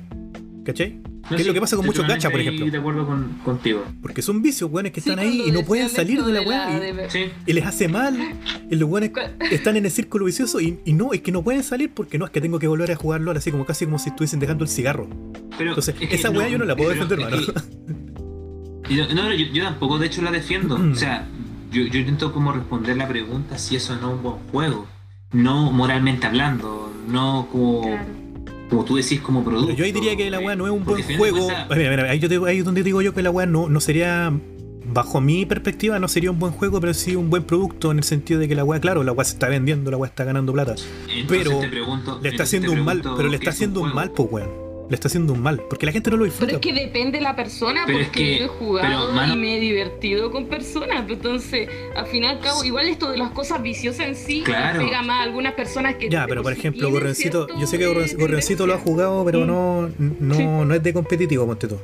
¿Cachai? No, ¿Qué es sí, lo que pasa con muchos gachas, por ejemplo? de acuerdo con, contigo. Porque son vicios, weones, que Sí, están ahí y no pueden salir de la de weá. y- de- Sí. y les hace mal. Y los buenos están en el círculo vicioso y, y no, es que no pueden salir porque no es que tengo que volver a jugarlo así como casi como si estuviesen dejando el cigarro. Pero Entonces, es que esa weá yo no la puedo defender, es mano. que- no, yo, yo tampoco, de hecho, la defiendo. o sea, yo, yo intento como responder la pregunta si eso no es un buen juego. No moralmente hablando, no como, Claro. Como tú decís como producto. Yo ahí diría que la weá no es un buen juego. mira, mira, ahí, yo te- ahí es donde digo yo que la weá no, no sería. Bajo mi perspectiva, no sería un buen juego, pero sí un buen producto en el sentido de que la weá, claro, la weá se está vendiendo, la weá está ganando plata. Entonces pero pregunto- Le está haciendo un mal, pero le está un haciendo un mal, pues weón. Le está haciendo un mal, porque la gente no lo Pero disfruta. es que depende de la persona, Pero es porque que- yo he jugado pero, mano- y me he divertido con personas. Entonces, al fin y al cabo, igual esto de las cosas viciosas en sí Claro. pega más a algunas personas que. Ya, pero por ejemplo, cierto, yo sé que Gorrencito lo ha jugado, pero Mm. no, no, Sí. no es de competitivo, ponte tú.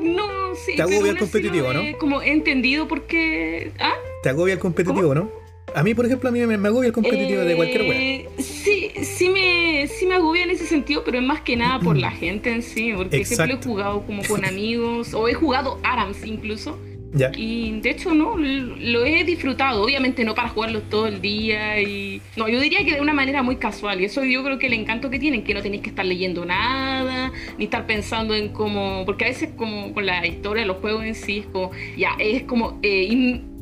No, sí. Te agobia pero el competitivo, ¿no? Como he entendido por qué. ¿Ah? Te agobia el competitivo, ¿no? A mí, por ejemplo, a mí me, me agobia el competitivo de cualquier wea. Eh, Sí, sí me, sí me agobia en ese sentido, pero es más que nada por la gente en sí, porque Exacto. siempre he jugado como con amigos, o he jugado ARAMS incluso, Ya. y de hecho no, lo he disfrutado, obviamente no para jugarlo todo el día, y no, yo diría que de una manera muy casual, y eso yo creo que el encanto que tienen, que no tenéis que estar leyendo nada, ni estar pensando en cómo, porque a veces como con la historia de los juegos en sí, es como, ya, es como... eh, in-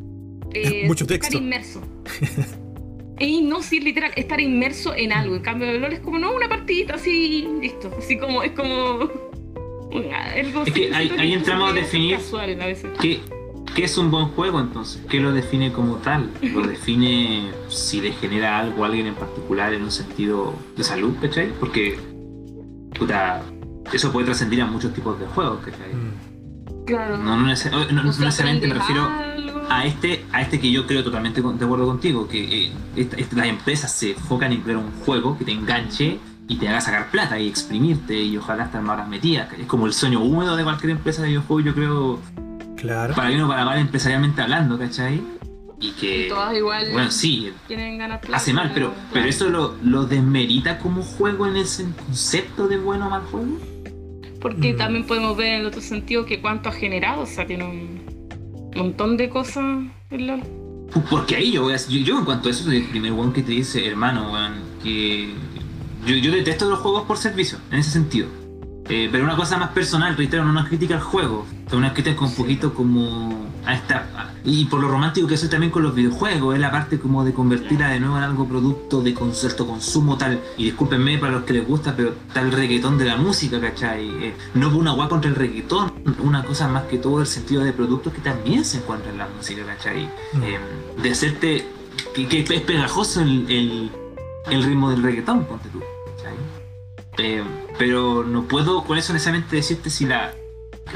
eh, Mucho estar texto. inmerso. Y no, sí, literal, estar inmerso en algo. En cambio, el LOL es como, no, una partidita así, listo. Así como, es como. Algo Es que ahí- entramos a definir- Casual a veces. ¿Qué, qué es un buen juego entonces? ¿Qué lo define como tal? ¿Lo define si le genera algo a alguien en particular en un sentido de salud, ¿cachai? Porque, puta, eso puede trascender a muchos tipos de juegos, ¿cachai? Mm. Claro. No, no, neces- no- no necesariamente me refiero algo. A este, a este que yo creo totalmente de acuerdo contigo, que eh, esta- esta- las empresas se enfocan en crear un juego que te enganche y te haga sacar plata y exprimirte y ojalá estar más horas metidas. Es como el sueño húmedo de cualquier empresa de videojuegos, yo creo, Claro. para bien o para mal empresarialmente hablando, ¿cachai? Y que, Y todas igual bueno, sí, tienen ganas plata, hace mal, pero, pero eso lo, lo desmerita como juego en ese concepto de bueno o mal juego. Porque Mm. también podemos ver en el otro sentido que cuánto ha generado. O sea, tiene un montón de cosas el LOL. Porque ahí yo voy a yo, yo en cuanto a eso soy el primer weón que te dice, hermano, weón, que yo, yo detesto los juegos por servicio, en ese sentido. Eh, pero una cosa más personal, reitero, no una crítica al juego, es una crítica con un poquito como a esta... y por lo romántico que soy también con los videojuegos, es la parte como de convertirla de nuevo en algo producto de alto consumo tal, y discúlpenme para los que les gusta, pero tal reggaetón de la música, ¿cachai? Eh, no una guay contra el reggaetón, una cosa más que todo el sentido de productos que también se encuentran en la música, ¿cachai? Mm. Eh, de hacerte que, que es pegajoso el, el, el ritmo del reggaetón, ponte tú. ¿cachai? Eh, pero no puedo con eso necesariamente decirte si la.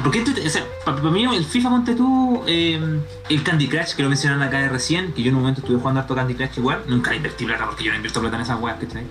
Porque esto, o sea, para mí el FIFA, ponte tú, eh, el Candy Crush, que lo mencionaron acá de recién, que yo en un momento estuve jugando harto Candy Crush igual, nunca invertí plata porque yo no invierto plata en esas weas, ¿cachai?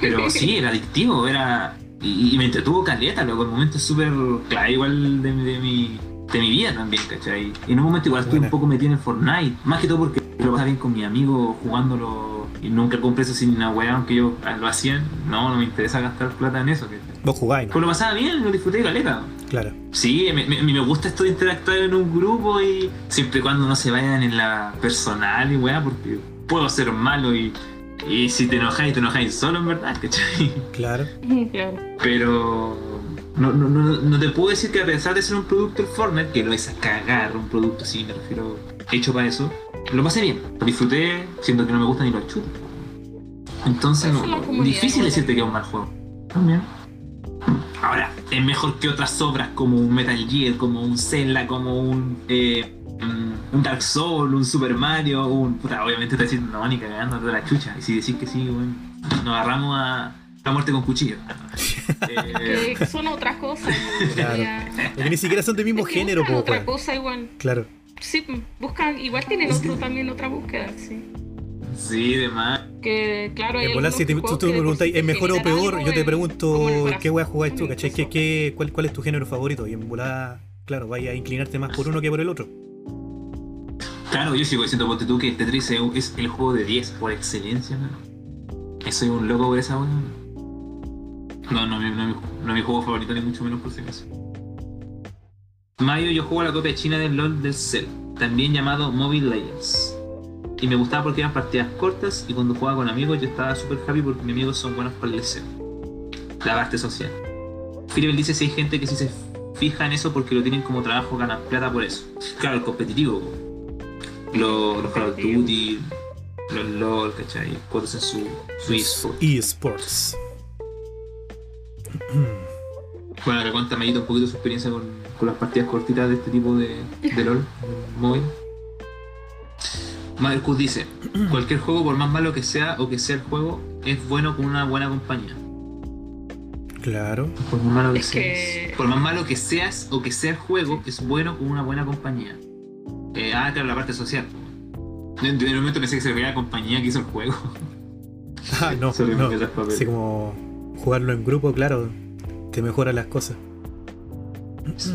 Pero sí, era adictivo, era. Y, y me entretuvo caleta, luego en momentos súper clave igual de, mi- de mi de mi vida también, ¿cachai? Y en un momento igual estuve Buena. un poco metido en Fortnite, más que todo porque lo pasaba bien con mi amigo jugándolo y nunca compré eso sin una weá, aunque yo ah, lo hacían, no, no me interesa gastar plata en eso. Vos jugáis, ¿no? Pues lo pasaba bien, lo disfruté caleta. Claro. Sí, me, me- me gusta esto de interactuar en un grupo y siempre y cuando no se vayan en la personal y weá, porque puedo ser malo y, y si te enojáis, te enojáis solo, en verdad, ¿cachai? Claro. Claro. Pero no, no, no, no te puedo decir que a pesar de ser un producto el Fortnite, que lo es a cagar, un producto así, me refiero, hecho para eso, lo pasé bien, lo disfruté, siendo que no me gusta ni los chutos. Entonces, no, difícil decirte que es un mal juego. También. Ahora, es mejor que otras obras como un Metal Gear, como un Zelda, como un, eh, mm, un Dark Souls, un Super Mario, un. Puta, obviamente te decís, no, ni cagando de la chucha. Y si decís que sí, bueno, nos agarramos a la muerte con cuchillo. Eh, Que son otras cosas. Claro. Porque ni siquiera son del mismo Es que género, po, otra cosa igual. Claro. Sí, buscan, igual tienen otro también, otra búsqueda, sí. sí, demás. Que claro, hay En volar, algunos si te- tú, tú que me de preguntas, ¿es mejor o peor? Yo te en- pregunto, ¿qué weá jugáis tú? ¿Cachai? ¿Qué, qué, cuál, ¿Cuál es tu género favorito? Y en volar, claro, vaya a inclinarte más por uno que por el otro. Claro, yo sigo diciendo, ponte tú, que Tetris es el juego de 10 por excelencia, mano. Soy un loco por esa weá. No, no, no, no, no es mi juego favorito, ni mucho menos por si acaso. Mayo yo juego la copia china del LOL del Cell, también llamado Mobile Legends. Y me gustaba porque eran partidas cortas y cuando jugaba con amigos yo estaba súper happy porque mis amigos son buenos para el liceo. La parte social. Philip dice si hay gente que sí se fija en eso porque lo tienen como trabajo, ganan plata por eso. Claro, el competitivo. Los, los Call of Duty, los LOL, ¿cachai? Cuando hacen su, su eSport. eSports. Bueno, le cuenta Mayito un poquito su experiencia con, con las partidas cortitas de este tipo de, de LOL móvil. Marcus dice, cualquier juego por más malo que sea o que sea el juego, es bueno con una buena compañía. Claro. Por más malo que Es seas. que- Por más malo que seas o que sea el juego, es bueno con una buena compañía. Eh, ah, claro, la parte social. En en el momento pensé que se refería a la compañía que hizo el juego. Ah, no, no. Así como jugarlo en grupo, claro, te mejora las cosas.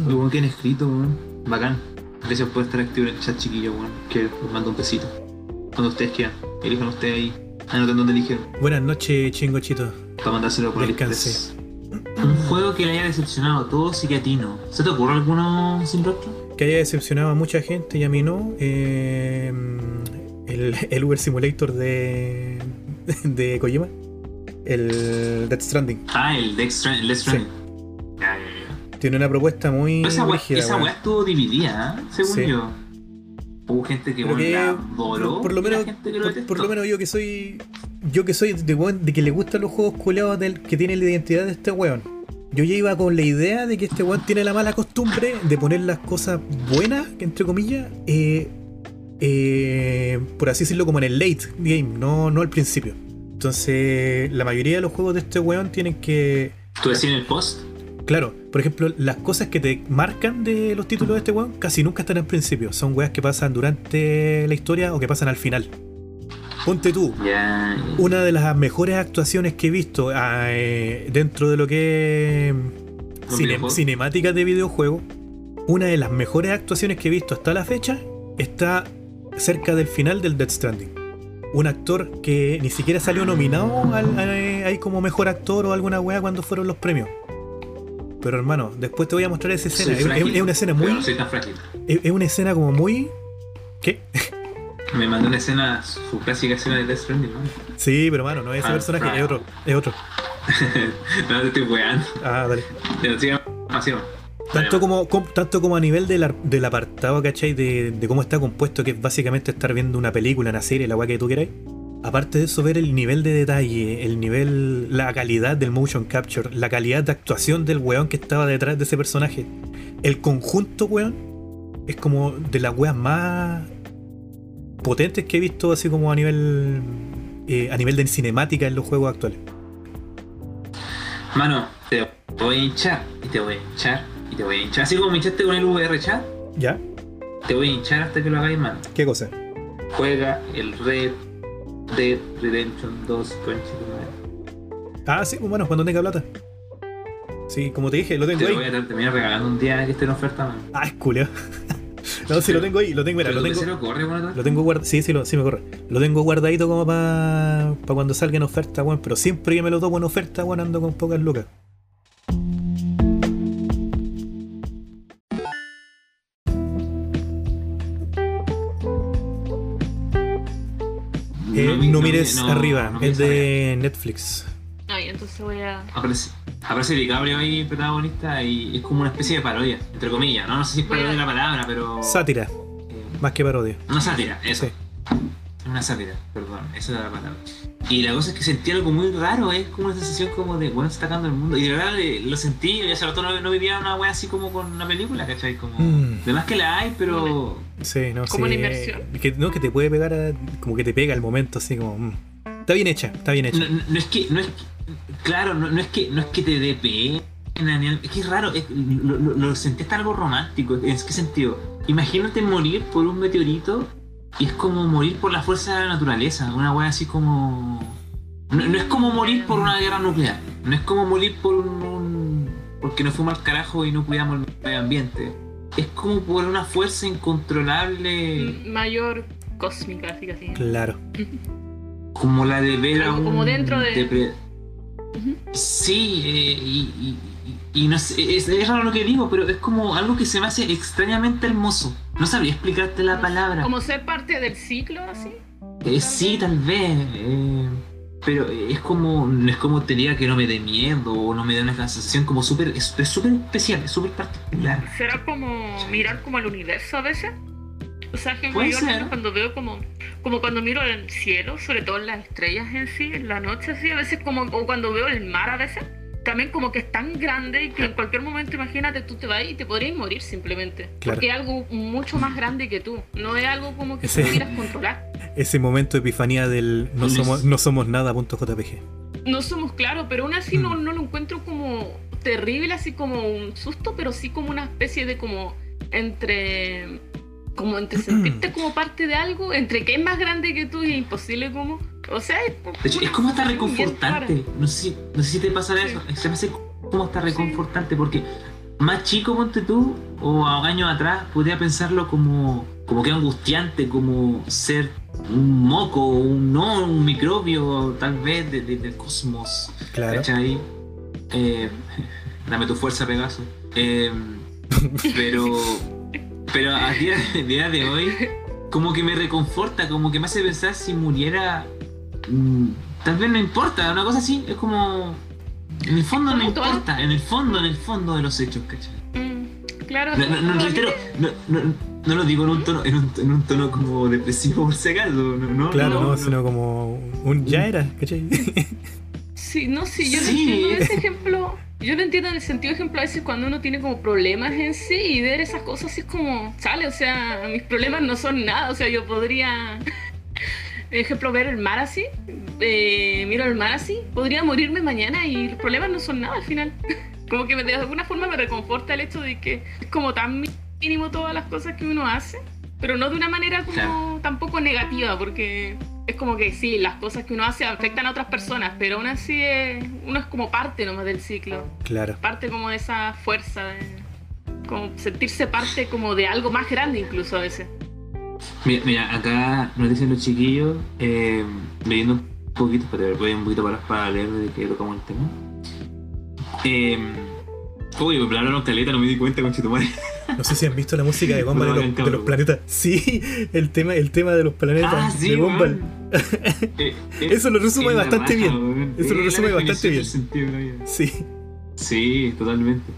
Bueno que han escrito, weón. Bacán. Gracias por estar activo en el chat, chiquillo, weón. Que os mando un besito. Cuando ustedes quieran, elijan ustedes ahí. Anoten dónde eligieron. Buenas noches, chingochito. Para mandárselo por el Descanse. express. Un juego que le haya decepcionado a todos y que a ti no. ¿Se te ocurre alguno sin rostro? Que haya decepcionado a mucha gente y a mí no. eh, el, el Uber Simulator de, de Kojima. El Death Stranding. Ah, el Death Stranding. El Death Tiene una propuesta muy Esa weá rígida, esa weón. weá estuvo dividida, ¿eh? según Sí. yo. Hubo gente que, que, la adoró. por, lo menos, por, lo menos yo que soy. Yo que soy de, weón, de que le gustan los juegos culeados del que tiene la identidad de este weón. Yo ya iba con la idea de que este weón tiene la mala costumbre de poner las cosas buenas, entre comillas, eh, eh, por así decirlo, como en el late game, no, no al principio. Entonces, la mayoría de los juegos de este weón tienen que. ¿Tú decías en el post? Claro, por ejemplo, las cosas que te marcan de los títulos de este weón casi nunca están al principio. Son weas que pasan durante la historia o que pasan al final. Ponte tú, una de las mejores actuaciones que he visto ah, eh, dentro de lo que es ¿Los cine- cinemáticas de videojuego, una de las mejores actuaciones que he visto hasta la fecha está cerca del final del Death Stranding. Un actor que ni siquiera salió nominado al- a- ahí como mejor actor o alguna wea cuando fueron los premios. Pero hermano, después te voy a mostrar esa escena. Es- Es, frágil, es una escena muy. pero no soy tan frágil. Es, es una escena como muy. ¿Qué? Me mandó una escena, su clásica escena de Death Stranding, ¿no? Sí, pero hermano, no es ese Ah, personaje, es otro. Es otro. no te estoy weando. Ah, dale. Pero siga más. Tanto como, com- tanto como a nivel del, del apartado, ¿cachai? De, de cómo está compuesto, que es básicamente estar viendo una película, una serie, la weá que tú queráis. Aparte de eso, ver el nivel de detalle, el nivel, la calidad del motion capture, la calidad de actuación del weón que estaba detrás de ese personaje. El conjunto, weón, es como de las weas más potentes que he visto, así como a nivel eh, a nivel de cinemática en los juegos actuales. Mano, te voy a hinchar y te voy a hinchar y te voy a hinchar. Así como me hinchaste con el VR chat, ¿Ya? te voy a hinchar hasta que lo hagáis, mano. ¿Qué cosa? Juega el Red Dead Redemption 2 con Chico Ah, sí, bueno, cuando tenga plata. Sí, como te dije, lo tengo Te ahí. voy a terminar regalando un día que esté en oferta, mano. Ah, es culeo. no, sí, lo tengo ahí, lo tengo, mira, lo tengo. lo corre, bueno, Lo tengo guardado. Sí, sí, lo, sí me corre. Lo tengo guardadito como para cuando salga en oferta, weón. Pero siempre que me lo tomo en oferta, weón, ando con pocas lucas. No no, mi- no mires no- arriba, no es mires de Netflix. Ay, entonces voy a. Aparece, aparece DiCaprio ahí protagonista y es como una especie de parodia, entre comillas, ¿no? No sé si es parodia la palabra, pero. Sátira, eh, más que parodia. una sátira, eso. Sí. Una sátira, perdón, esa era la palabra. Y la cosa es que sentí algo muy raro, es como una sensación como de, weón, se está acabando el mundo. Y de verdad eh, lo sentí, y hace rato no, no vivía una wea así como con una película, ¿cachai? Como. Mm. De más que la hay, pero. Sí, no, Como sí, una inmersión. eh, Que, no, que te puede pegar, a- como que te pega el momento, así como. mm. Está bien hecha, está bien hecha. No, no- no es que, no es que- claro, no, no es que, no es que te dé pena, ni- es que es raro, es- lo, lo, lo sentí hasta algo romántico. ¿En qué sentido? Imagínate morir por un meteorito y es como morir por la fuerza de la naturaleza, una wea así como. No, no es como morir por una guerra nuclear, no es como morir por un. un- porque nos fuimos al carajo y no cuidamos el medio ambiente. Es como por una fuerza incontrolable, Mayor cósmica, así que así. Claro. como la de ver a un. como dentro de- depre-. Sí, eh, y, y- no sé, es, es raro lo que digo, pero es como algo que se me hace extrañamente hermoso. No sabría explicarte la palabra. Como ser parte del ciclo, así. Eh, sí, tal vez. eh, pero es como, no es como te diga que no me dé miedo o no me dé una sensación como súper, es súper especial, es súper particular. ¿Será como mirar como al universo a veces? O sea, Puede yo ser. cuando veo como, como cuando miro el cielo, sobre todo las estrellas en sí, en la noche así, a veces como, o cuando veo el mar a veces, también como que es tan grande y que en cualquier momento, imagínate, tú te vas y te podrías morir simplemente. Claro. Porque es algo mucho más grande que tú, no es algo como que Sí. tú quieras controlar. Ese momento de epifanía del no somos, no somos nada, punto JPG. no somos claros, pero aún así no, no lo encuentro como terrible, así como un susto, pero sí como una especie de como entre como entre sentirte como parte de algo, entre que es más grande que tú y es imposible como, o sea, es, De hecho, es como hasta reconfortante. No sé, si, no sé si te pasará eso. Se me hace como hasta reconfortante porque más chico, ponte tú, o a años atrás, podría pensarlo como, como que angustiante, como ser un moco, un no, un microbio, tal vez, de- de- del cosmos. Claro. ¿Cachai? Eh, dame tu fuerza, Pegaso. Eh, pero, pero a día, a día de hoy, como que me reconforta, como que me hace pensar si muriera. Mm, tal vez no importa, una cosa así, es como. En el fondo no importa, en el fondo, en el fondo de los hechos, ¿cachai? Mm, claro. No, no, no, reitero, no, no, no lo digo en un tono, en un, en un tono como depresivo por si acaso, no, no, Claro, no, no, sino como un ya era, ¿cachai? Sí, no, sí, yo lo Sí. entiendo ese ejemplo. Yo lo entiendo en el sentido, ejemplo, a veces cuando uno tiene como problemas en sí y ver esas cosas así es como, sale, o sea, mis problemas no son nada, o sea, yo podría, ejemplo, ver el mar así, eh, miro el mar así, podría morirme mañana y los problemas no son nada al final. Como que de alguna forma me reconforta el hecho de que es como tan mínimo todas las cosas que uno hace, pero no de una manera como tampoco negativa, porque es como que sí, las cosas que uno hace afectan a otras personas, pero aún así es- uno es como parte nomás del ciclo, Claro. parte como de esa fuerza, de, como sentirse parte como de algo más grande incluso a veces. Mira, mira, acá nos dicen los chiquillos, eh, leyendo un poquito, para voy un poquito para, para leer de que tocamos el tema. Eh, uy, me hablaron caleta, no me di cuenta con Chitumare. No sé si han visto la música de Gumball de, de los planetas. Sí, el tema, el tema de los planetas Ah, sí, de Gumball. Eh, eh, Eso lo resume bastante raja, bien. weón. Eso lo Es resume bastante bien. sentido. Sí. Sí, totalmente.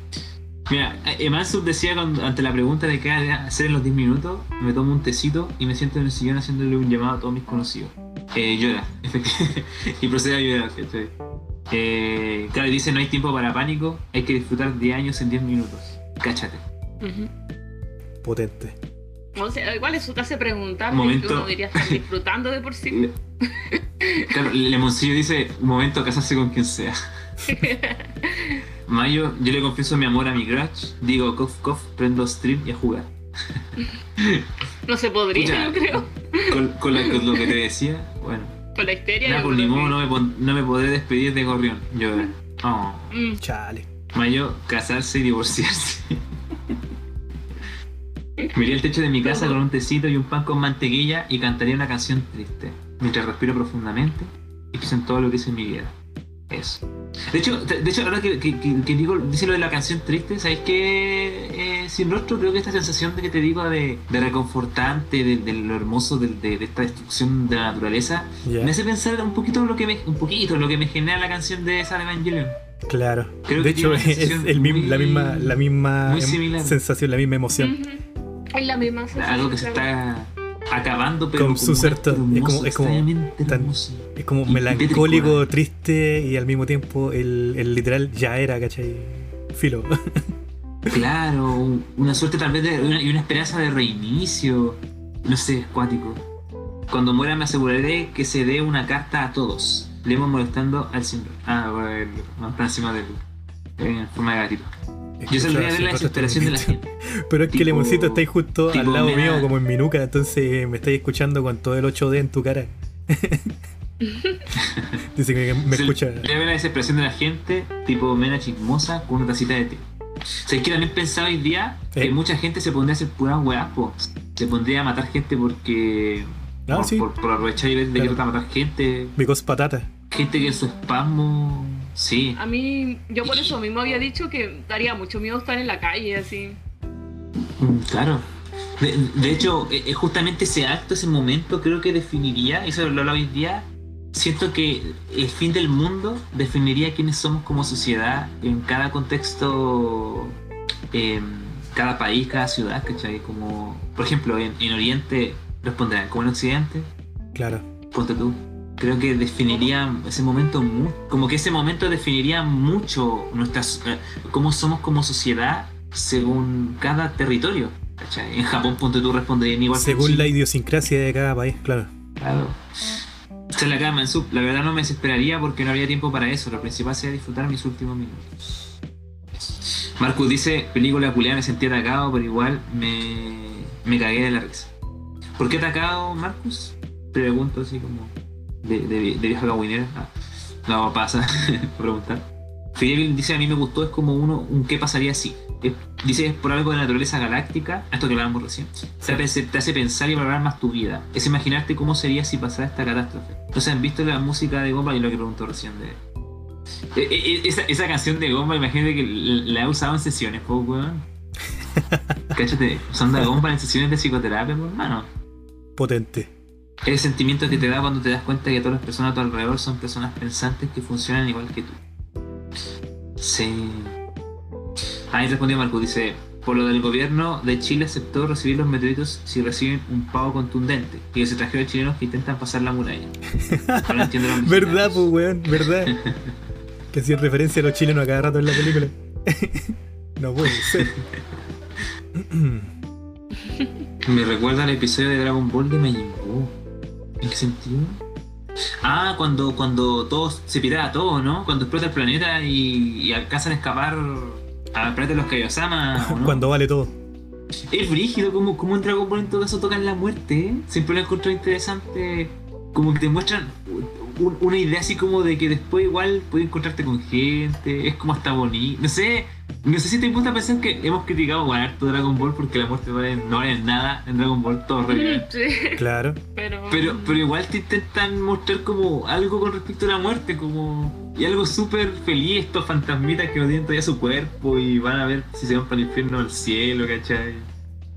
Mira, Emansub decía cuando- ante la pregunta de qué hacer en los 10 minutos, me tomo un tecito y me siento en el sillón haciéndole un llamado a todos mis conocidos. Eh, llora, efectivamente. y procede a llorar, ¿cachai? Eh, claro, y dice no hay tiempo para pánico, hay que disfrutar de años en 10 minutos. Cáchate. Potente. O sea, igual eso te hace preguntar Momento. uno debería estar disfrutando de por sí. Claro, Lemoncillo dice, momento casarse con quien sea. Mayo, yo le confieso mi amor a mi crush, digo cof cof, prendo stream y a jugar. No se podría, Pucha. yo creo. Con, con la- con lo que te decía, bueno. Con la histeria. Nada, yo por que- no me, pon- no me podré despedir de Gorrión. Llora. Oh. Mm. Chale. Mayo, casarse y divorciarse. Miré el techo de mi casa con un tecito y un pan con mantequilla y cantaría una canción triste. Mientras respiro profundamente y pienso en todo lo que hice en mi vida. Eso. De hecho, de hecho ahora que, que- que- que digo, dice lo de la canción triste, ¿sabes qué? Eh, sin rostro, creo que esta sensación de que te digo de, de reconfortante, de, de lo hermoso de, de- de esta destrucción de la naturaleza, Ya. me hace pensar un poquito lo que me, un poquito lo que me genera la canción de esa de Evangelion. Claro. Creo de que hecho, es el mismo- muy- la misma, la misma em- sensación, la misma emoción. Ujú. Es la misma sensación, Algo que se está acabando, pero Con como su es como- es como tan-. Es como melancólico, tétrico, triste y al mismo tiempo el, el literal ya era, ¿cachai? Filo. Claro, una suerte tal vez de una, y una esperanza de reinicio. No sé, cuático. Cuando muera me aseguraré que se dé una carta a todos. Leemos molestando al señor. Ah, bueno, no, está encima del. En forma de gatito. Yo saldría a ver la desesperación de la gente. Pero es que Tipo- Lemoncito estáis justo al lado mío, como en mi nuca, entonces me estáis escuchando con todo el 8D en tu cara. Dice que me Se- escucha. Voy a ver la desesperación de la gente, tipo mena chismosa, con una tacita de té. O sea, es que también pensaba hoy día que mucha gente se pondría a hacer puras weas, po. Se pondría a matar gente porque. Ah, por, sí. por, por aprovechar y ver de Claro. que matar gente. Because patata. Gente que en su espasmo. Sí. A mí, yo por eso mismo había dicho que daría mucho miedo estar en la calle así. Mm, Claro. De, de hecho, eh, eh, justamente ese acto, ese momento, creo que definiría, y eso lo hablo hoy día, siento que el fin del mundo definiría quiénes somos como sociedad en cada contexto, en cada país, cada ciudad, ¿cachai? Como, por ejemplo, en, en Oriente responderán, como en Occidente, Claro. ponte tú. Creo que definiría ese momento, como que ese momento definiría mucho nuestras, eh, cómo somos como sociedad según cada territorio. ¿cachai? En Japón, ponte tú, responderían igual que Según la idiosincrasia de cada país, claro. Claro. La cama en sub. La verdad no me desesperaría porque no habría tiempo para eso. Lo principal sería disfrutar mis últimos minutos. Marcus dice, película culiada, me sentí atacado, pero igual me, me cagué de la risa. ¿Por qué atacado, Marcus? Pregunto así como de, de, de vieja cagüinera. Ah, no pasa preguntar. Fidel dice, a mí me gustó, es como uno, un qué pasaría si. Dice, es por algo de naturaleza galáctica, esto que hablábamos recién. Te hace, te hace pensar y valorar más tu vida. Es imaginarte cómo sería si pasara esta catástrofe. Entonces, ¿han visto la música de Gomba? Y lo que preguntó recién de... Eh, eh, Esa, esa canción de Gomba, imagínate que la he usado en sesiones, po, weón. Cáchate, usando a Gomba en sesiones de psicoterapia, hermano. Potente. El sentimiento que te da cuando te das cuenta que todas las personas a tu alrededor son personas pensantes que funcionan igual que tú. Sí. Ahí respondió Marco, dice, por lo del gobierno de Chile aceptó recibir los meteoritos si reciben un pago contundente y que se trajeron chilenos que intentan pasar la muralla. Ahora entiendo los ¿Verdad, pues, weón? ¿Verdad? que hacía referencia a los chilenos a cada rato en la película. no puede ser. Me recuerda al episodio de Dragon Ball de Majin Buu. ¿En qué sentido? Ah, cuando, cuando todos se piraba todo, ¿no? Cuando explota el planeta y, y alcanzan a escapar planeta de los Kaiosama, ¿o no? Cuando vale todo. Es brígido como, como en Dragon Ball en todo caso tocan la muerte, ¿eh? Siempre lo encontré interesante. Como que te muestran un- una idea así como de que después igual puedes encontrarte con gente, es como hasta bonito. No sé, no sé si te gusta pensar que hemos criticado bueno, harto Dragon Ball porque la muerte no vale, no vale nada en Dragon Ball, todo re bien. Sí, Claro. pero. Pero, pero igual te intentan mostrar como algo con respecto a la muerte, como. Y algo súper feliz, estos fantasmitas que odian todavía su cuerpo y van a ver si se van para el infierno o al cielo, ¿cachai?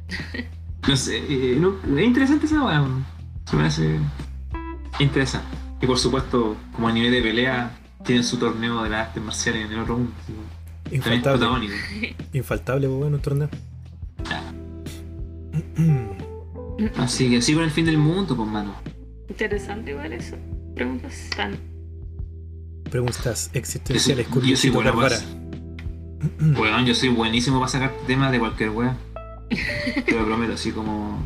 No sé, eh, no- es interesante esa weá, weón. Se me hace interesante. Y por supuesto, como a nivel de pelea, tienen su torneo de las artes marciales en el otro mundo. es Infaltable. Infaltable, pues, bueno, un torneo. Así que así con el fin del mundo, pues mano. Interesante igual eso. Preguntas tan. Preguntas existenciales Yo soy- yo soy bueno para- Weón, yo soy buenísimo para sacar temas de cualquier wea. Te lo prometo, así como.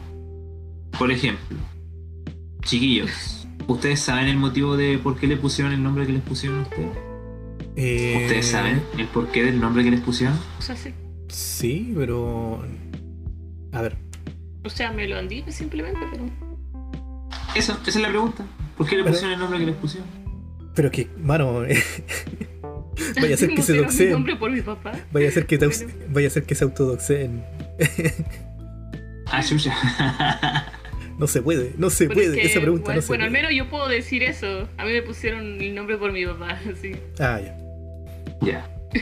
Por ejemplo, chiquillos, ¿ustedes saben el motivo de por qué le pusieron el nombre que les pusieron a ustedes? Eh, ¿Ustedes saben el porqué del nombre que les pusieron? O sea, sí. Sí, pero. A ver. O sea, me lo han dicho simplemente, pero. Eso, esa es la pregunta. ¿Por qué le Pero- pusieron el nombre que les pusieron? Pero que, mano. vaya a ser que se mi doxeen. nombre por mi papá. Vaya a ser que, te- Bueno. vaya a ser que se autodoxeen. Ah, chucha. No se puede, no se Pero es puede. que, Esa pregunta bueno, no se bueno, al menos yo puedo decir eso. A mí me pusieron el nombre por mi papá, así. Ah, ya. Ya,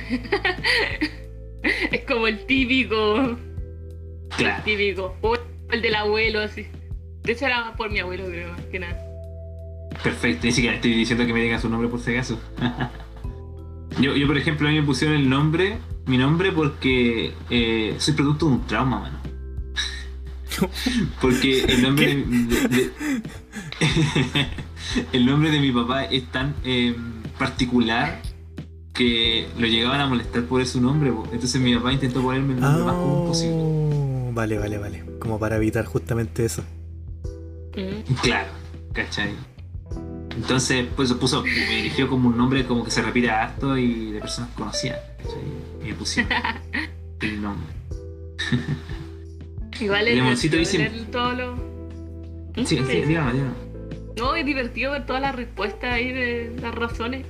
Es como el típico. claro. El típico. O el del abuelo, así. De hecho era por mi abuelo, creo, más que nada. Perfecto, ni siquiera estoy diciendo que me digan su nombre por si acaso. yo, yo, por ejemplo, a mí me pusieron el nombre, mi nombre, porque eh, soy producto de un trauma, mano. porque el nombre de, de- de- el nombre de mi papá es tan eh, particular que lo llegaban a molestar por su nombre. po. Entonces mi papá intentó ponerme el nombre más común posible. Ah, vale, vale, vale. Como para evitar justamente eso. Mm. Claro, ¿cachai? Entonces, pues se puso, me eligió como un nombre como que se repite harto y de personas conocidas, ¿cachai? Y me pusieron el nombre. Igual es divertido dice- todo lo. ¿Mm? Sí, sí, dígame, dígame. No, es divertido ver todas las respuestas ahí de las razones.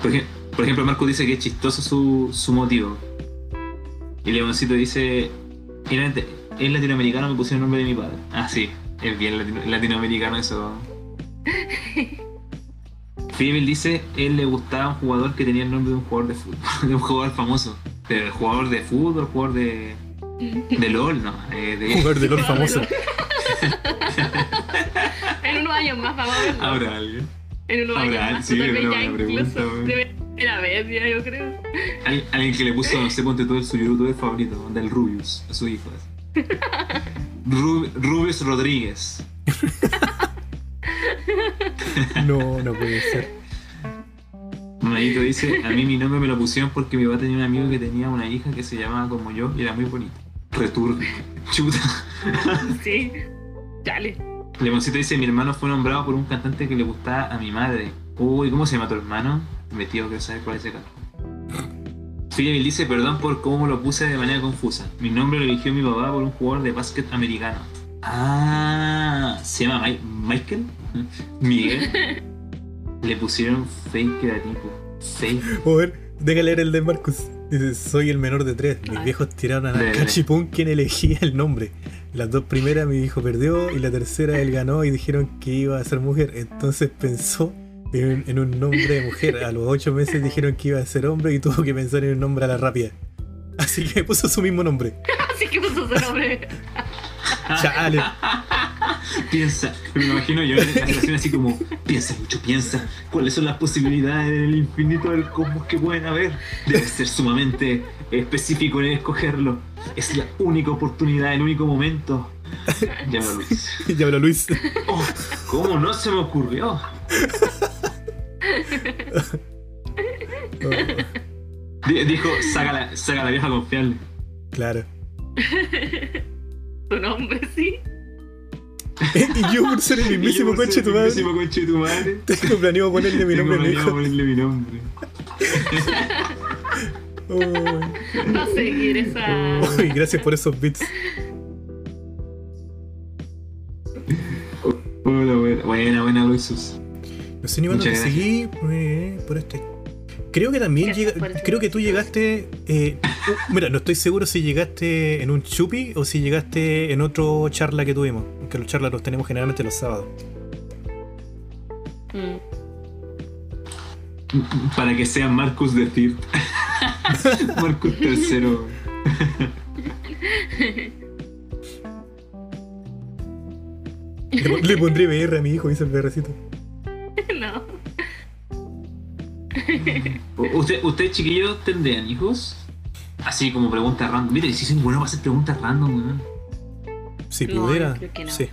Por, ej- por ejemplo, Marco dice que es chistoso su, su motivo. Y Leoncito dice, "Era- es latinoamericano, me pusieron el nombre de mi padre. Ah, sí, es bien latino- latinoamericano eso. Fievel dice, él le gustaba un jugador que tenía el nombre de un jugador de fútbol, de un jugador famoso. Pero jugador de fútbol, jugador de, de LOL, no. eh, de, Jugador de LOL famoso. En unos años más vamos a verlo. Habrá alguien. En unos habrá, años más. sí, Tal vez pero ya buena incluso debe ver, ya yo creo. Al- Alguien que le puso, no sé, ponte todo el su youtuber favorito, del Rubius, a su hijo. así. Ru- Rubius Rodríguez. No, no puede ser. Manito dice, a mí mi nombre me lo pusieron porque mi papá tenía un amigo que tenía una hija que se llamaba como yo y era muy bonita. Retur. Chuta. Sí. Dale. Lemoncito dice, mi hermano fue nombrado por un cantante que le gustaba a mi madre. Uy, ¿cómo se llama tu hermano? Mi tío quiero saber cuál es ese cantante. Philip dice, perdón por cómo lo puse de manera confusa. Mi nombre lo eligió mi papá por un jugador de básquet americano. Ah, ¿se llama Mi- Michael? Miguel. Le pusieron fake creativo. Fake. Joder, deja leer el de Marcus. Dice, soy el menor de tres. Mis Ay. viejos tiraron a dale. Cachipún quien elegía el nombre. Las dos primeras mi hijo perdió y la tercera él ganó y dijeron que iba a ser mujer. Entonces pensó en, en un nombre de mujer. A los ocho meses dijeron que iba a ser hombre y tuvo que pensar en un nombre a la rápida. Así que puso su mismo nombre. Así que puso su nombre. Chale. Piensa, me imagino yo en la situación así como, piensa mucho, piensa, cuáles son las posibilidades del infinito del cosmos que pueden haber. Debes ser sumamente específico en escogerlo. Es la única oportunidad, el único momento. Llámalo Luis. Llámalo Luis. Oh, ¿Cómo no se me ocurrió? Di- Dijo, saca la, saca la vieja confiable. Claro. Su nombre, sí. y yo por ser el mismísimo coche tu conche de tu madre. Tengo planeado ponerle mi Tengo nombre mi planeado hijo. ponerle mi nombre. A seguir esa. Uy, gracias por esos bits. Hola, buena, buena, buena, Luisus. No sé ni cuándo te seguí eh, por este. Creo que también llega- ese creo que tú llegaste. eh, uh, mira, no estoy seguro si llegaste en un chupi o si llegaste en otro charla que tuvimos. Que los charlas los tenemos generalmente los sábados. Mm. Para que sea Marcus de Thirt. Marcus tercero. Le, pon- le pondré BR a mi hijo, dice el BRcito. No. ¿Usted, ¿Ustedes, chiquillos, tendrían hijos? Así como preguntas random. Mire, si son buenos para hacer preguntas random. Si No, pudiera. creo que no. Sí.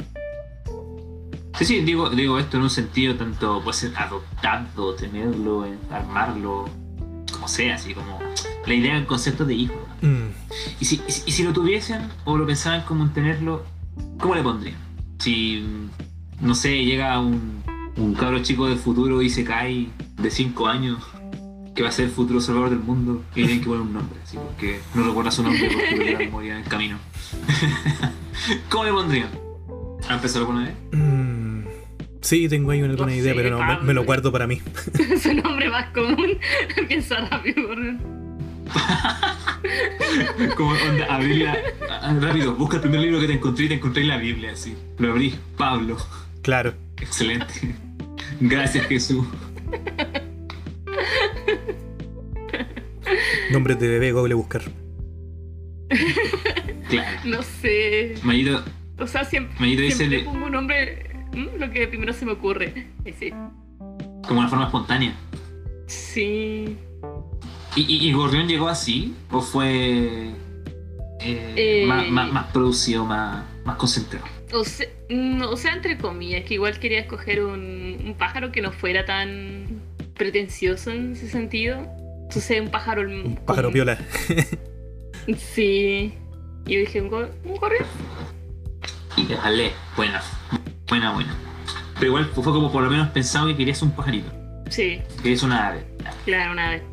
Sí, sí, digo, digo esto en un sentido tanto puede ser adoptarlo, tenerlo, eh, armarlo, como sea, así como la idea, el concepto de hijo. ¿no? Mm, Y si, y si- lo tuviesen o lo pensaban como en tenerlo, ¿cómo le pondrían? Si, no sé, llega un, un cabro chico del futuro y se cae de 5 años, que va a ser el futuro salvador del mundo, y tienen que poner un nombre, así, porque no recuerda su nombre porque la memoria en el camino. ¿Cómo le pondrían? ¿Ha empezado alguna vez? mm. Sí, tengo ahí una alguna No idea, sé, pero no, me, lo guardo para mí. Su nombre más común. Piensa rápido. Como onda, abrirla ah, rápido, busca el primer libro que te encontré y te encontré en la Biblia, así. Lo abrí, Pablo. Claro. Excelente. Gracias, Jesús. Nombres de bebé, Google buscar. Claro. No sé. Mayito, O sea, siempre, dice siempre le- pongo un nombre. Mm, Lo que primero se me ocurre. Sí. como una forma espontánea. Sí. ¿Y, y, y Gorrión llegó así? ¿O fue eh, Eh. Más, más- más producido, más, más concentrado? O sea, mm, o sea, entre comillas, que igual quería escoger un, un pájaro que no fuera tan pretencioso en ese sentido. Entonces, un pájaro. Un pájaro piola. Sí. Y yo dije, ¿un, go- un gorrión? Y déjale, buena, buena, buena. Pero igual fue como por lo menos pensado que querías un pajarito, Sí, querías una ave. claro, una vez.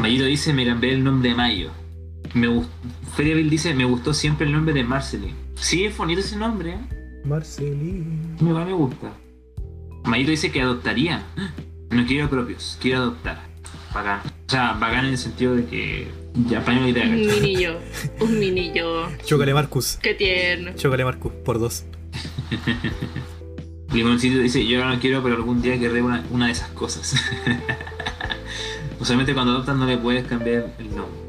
Mayito dice, me cambié el nombre de Mayo. Me Feriaville dice, me gustó siempre el nombre de Marceline. Sí, es bonito ese nombre, ¿eh? Marcelín. Me, me gusta. Mayito dice que adoptaría. No quiero propios, quiero adoptar. Bacán. O sea, bacán en el sentido de que ya apaño la idea, Un ¿cachai? mini yo. Un mini yo. Chócale Marcus. Qué tierno. Chócale Marcus, por dos. Limoncito dice, yo ahora no quiero, pero algún día querré una, de esas cosas. Usualmente cuando adoptas no le puedes cambiar el nombre.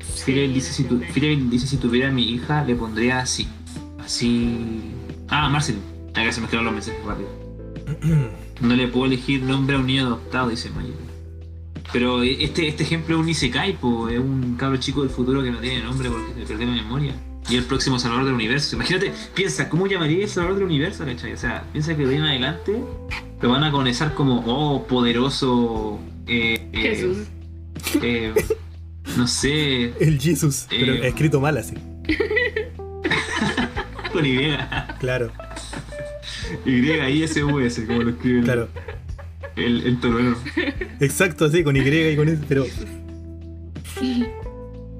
Fidel dice, si tuviera mi hija, le pondría así. Así... Ah, Marcel. Acá se me quedaron los mensajes rápido. No le puedo elegir nombre a un niño adoptado, dice Mayito. Pero este, este ejemplo es un Isekai, po, es un cabro chico del futuro que no tiene nombre porque se perdió la memoria. Y el próximo salvador del universo. Imagínate, piensa, ¿cómo llamaría el salvador del universo, cachai? O sea, piensa que de ahí en adelante lo van a conectar como, oh, poderoso. Eh, eh, Jesús. eh, no sé, El Jesus, pero escrito mal así. con idea. Claro. Y-I-S-U-S, como lo escriben Claro, el, el torueno. exacto, así, con Y y con S, pero.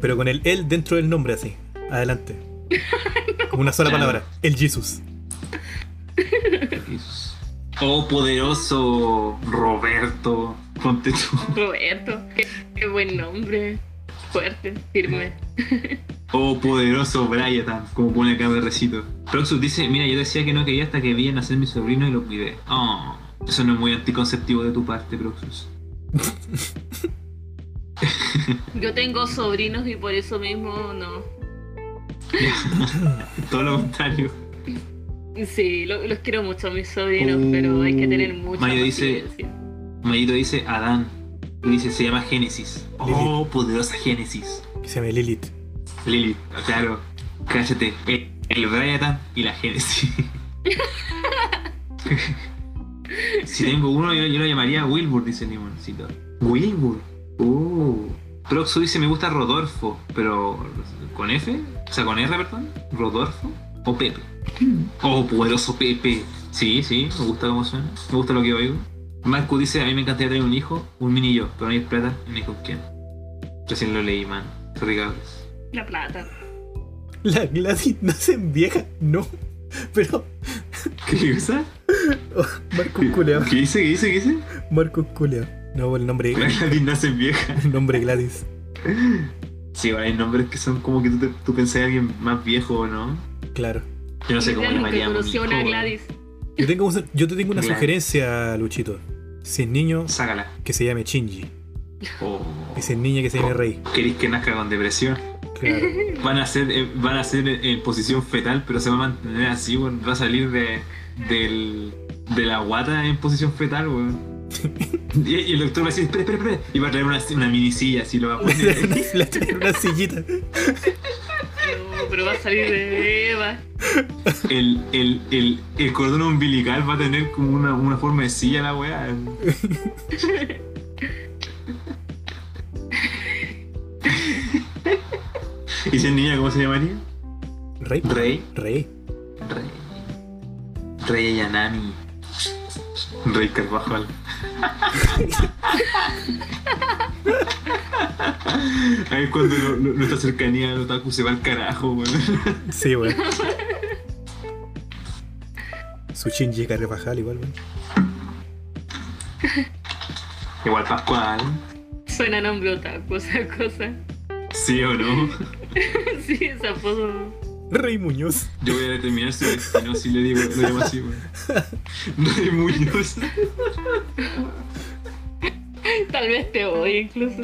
Pero con el el dentro del nombre, así. Adelante. Como una sola Claro. palabra. El Jesus. Oh, poderoso Roberto. Ponte tú. Roberto, qué, qué buen nombre. Fuerte, firme. Oh, poderoso Brian, como pone acá recito. Proxus dice, mira, yo decía que no quería hasta que vi a nacer mi sobrino y lo cuidé. Oh, eso no es muy anticonceptivo de tu parte, Proxus. Yo tengo sobrinos y por eso mismo no. Todo lo contrario. Sí, lo- los quiero mucho a mis sobrinos, Uh, pero hay que tener mucha Mayo dice-. Mayito dice Adán. Dice, se llama Génesis. Oh, poderosa Génesis. Que se llama Lilith. Lili, claro. Cállate. El, el Brian y la Génesis. si tengo uno, yo, yo lo llamaría Wilbur, dice Limoncito. Wilbur. Uh. Proxu dice, me gusta Rodolfo, pero ¿con F? O sea, con R, perdón. Rodolfo o Pepe. Oh, poderoso Pepe. Sí, sí, me gusta cómo suena. Me gusta lo que oigo. Marco dice, a mí me encantaría tener un hijo, un mini yo, pero no hay plata ni con quién. Recién lo leí, man. Cabros. La plata. La Gladys nace en vieja. No. Pero. ¿Qué cosa? oh, Marcos Culeado. ¿Qué dice? ¿Qué dice? ¿Qué dice? Marcos Culeado. No, el nombre. La Gladys nace vieja. El nombre Gladys. Sí, hay nombres que son como que tú, te, tú pensás en alguien más viejo o no. Claro. Yo no sé cómo llamaría a. Gladys. Yo, tengo, un- yo te tengo una Gladys. sugerencia, Luchito. Si es niño, Sácala. que se llame Shinji. O Y si es niña, que se llame Rey. querés que nazca con depresión. Claro. Van a ser, eh, van a ser en, en posición fetal, pero se va a mantener así, weón. Va a salir de, del, de la guata en posición fetal, weón. Y, y el doctor va a decir, espera, espera, espera. Y va a traer una, una mini silla, así lo va a poner. Le traen una sillita. No, pero va a salir de Eva. El, el, el, el cordón umbilical va a tener como una, una forma de silla la weá. ¿Y si es niña cómo se llamaría? Rey. Rey. Rey. Rey. Rey Ayanami. Rey Carvajal. Ahí es cuando lo- lo- nuestra cercanía al otaku se va al carajo, weón. Sí, weón. Su Shinji Carvajal igual, weón. Igual Pascual. Suena nombre otaku, esa cosa. ¿Sí o no? Sí, esa foto. Rey Muñoz. Yo voy a determinar su destino si le digo, lo llamo así, weón. Rey Muñoz. Tal vez te odie incluso.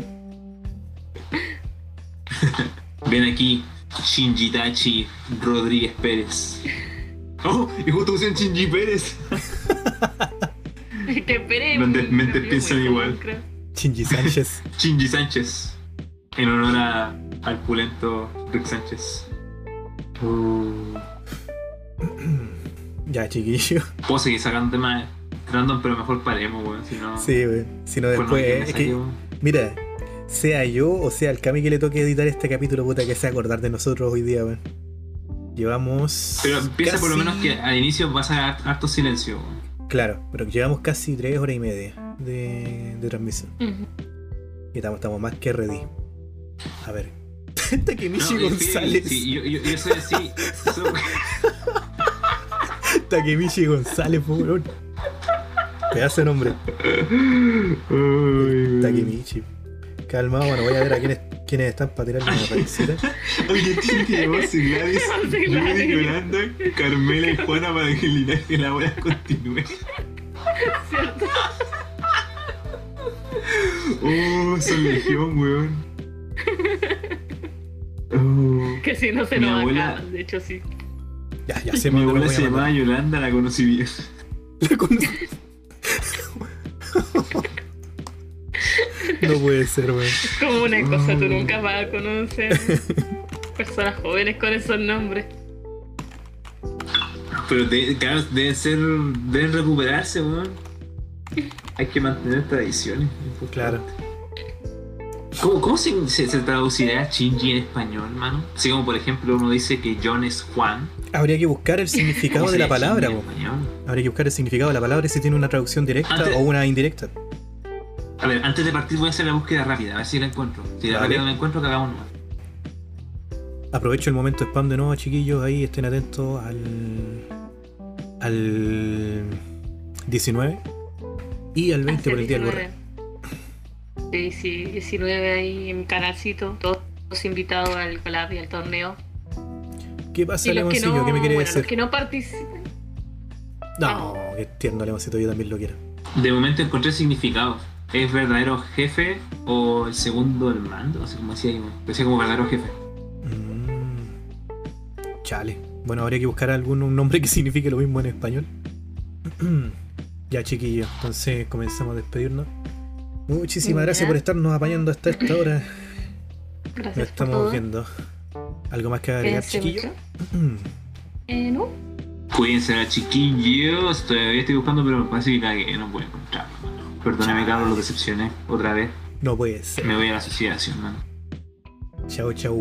Ven aquí, Shinji Tachi Rodríguez Pérez. Oh, y justo pusieron Shinji Pérez. Que esperemos. Mentes- mentes También, piensan igual. Shinji Sánchez. Shinji Sánchez. En honor a, al pulento Rick Sánchez. Uh, Ya, chiquillo. puedo seguir sacando temas random, pero mejor paremos, weón. Si no. Sí, weón. Si no, pues no después. es que, mira, sea yo o sea el Cami que le toque editar este capítulo, puta, que sea acordar de nosotros hoy día, weón. Llevamos. Pero piensa por lo menos que al inicio vas a dar harto silencio, weón. Claro, pero llevamos casi tres horas y media de, de transmisión. Y estamos, estamos más que ready. A ver. Takemichi No, González. Sí, yo, yo, yo soy así. so- Takemichi González, po, weón. Pedazo de nombre. Takemichi. Calma, bueno, voy a ver a quiénes, quiénes están para tirarle una raicita. Oye, tiene que llamarse Gladys, Sí, Gladys. Yolanda, Carmela y Juana para que el linaje de la bola continúe. ¿Cierto? Oh, son legión, weón. Oh. Que si no se Mi nos abuela- acaban, de hecho sí. Ya, ya sé Mi lo abuela se llamaba. Yolanda, la conocí bien. La conocí. No puede ser, weón. Como una cosa tú nunca vas a conocer. Personas jóvenes con esos nombres. Pero de- claro, deben ser. deben recuperarse, weón. Hay que mantener tradiciones. Claro. ¿Cómo, cómo se, se, se traduciría Shinji en español, mano? Así como, por ejemplo, uno dice que John es Juan. Habría que buscar el significado ¿Cómo de la palabra? Habría que buscar el significado de la palabra y si tiene una traducción directa Antes- o una indirecta. A ver, antes de partir voy a hacer la búsqueda rápida, a ver si la encuentro. Si la rápida no la encuentro, cagamos nomás. Aprovecho el momento spam de nuevo, chiquillos. Ahí estén atentos al. al 19 y al 20 Hacia por el día del borre. 19. Sí, sí, 19 ahí en mi canalcito, todos, invitados al collab y al torneo. ¿Qué pasa, Leoncillo? no, ¿Qué me bueno, decir? los que no participen. No, qué tierno, Leoncito. Yo también lo quiero. De momento encontré significados. ¿Es verdadero jefe o el segundo del mando? Así como decía. Decía como verdadero jefe. Mm. Chale. Bueno, habría que buscar algún un nombre que signifique lo mismo en español. ya, chiquillos. Entonces comenzamos a despedirnos. Muchísimas gracias por estarnos apañando hasta esta hora. Nos Gracias por estamos todo. viendo. ¿Algo más que agregar, mucho. Eh, ¿no? Cuídense la chiquillos. Todavía estoy buscando, pero me parece que cagué. No puedo encontrarlo, mano. Perdóname, Carlos, lo decepcioné. Otra vez. No puede ser. Me voy a la asociación, mano. Chao, chao.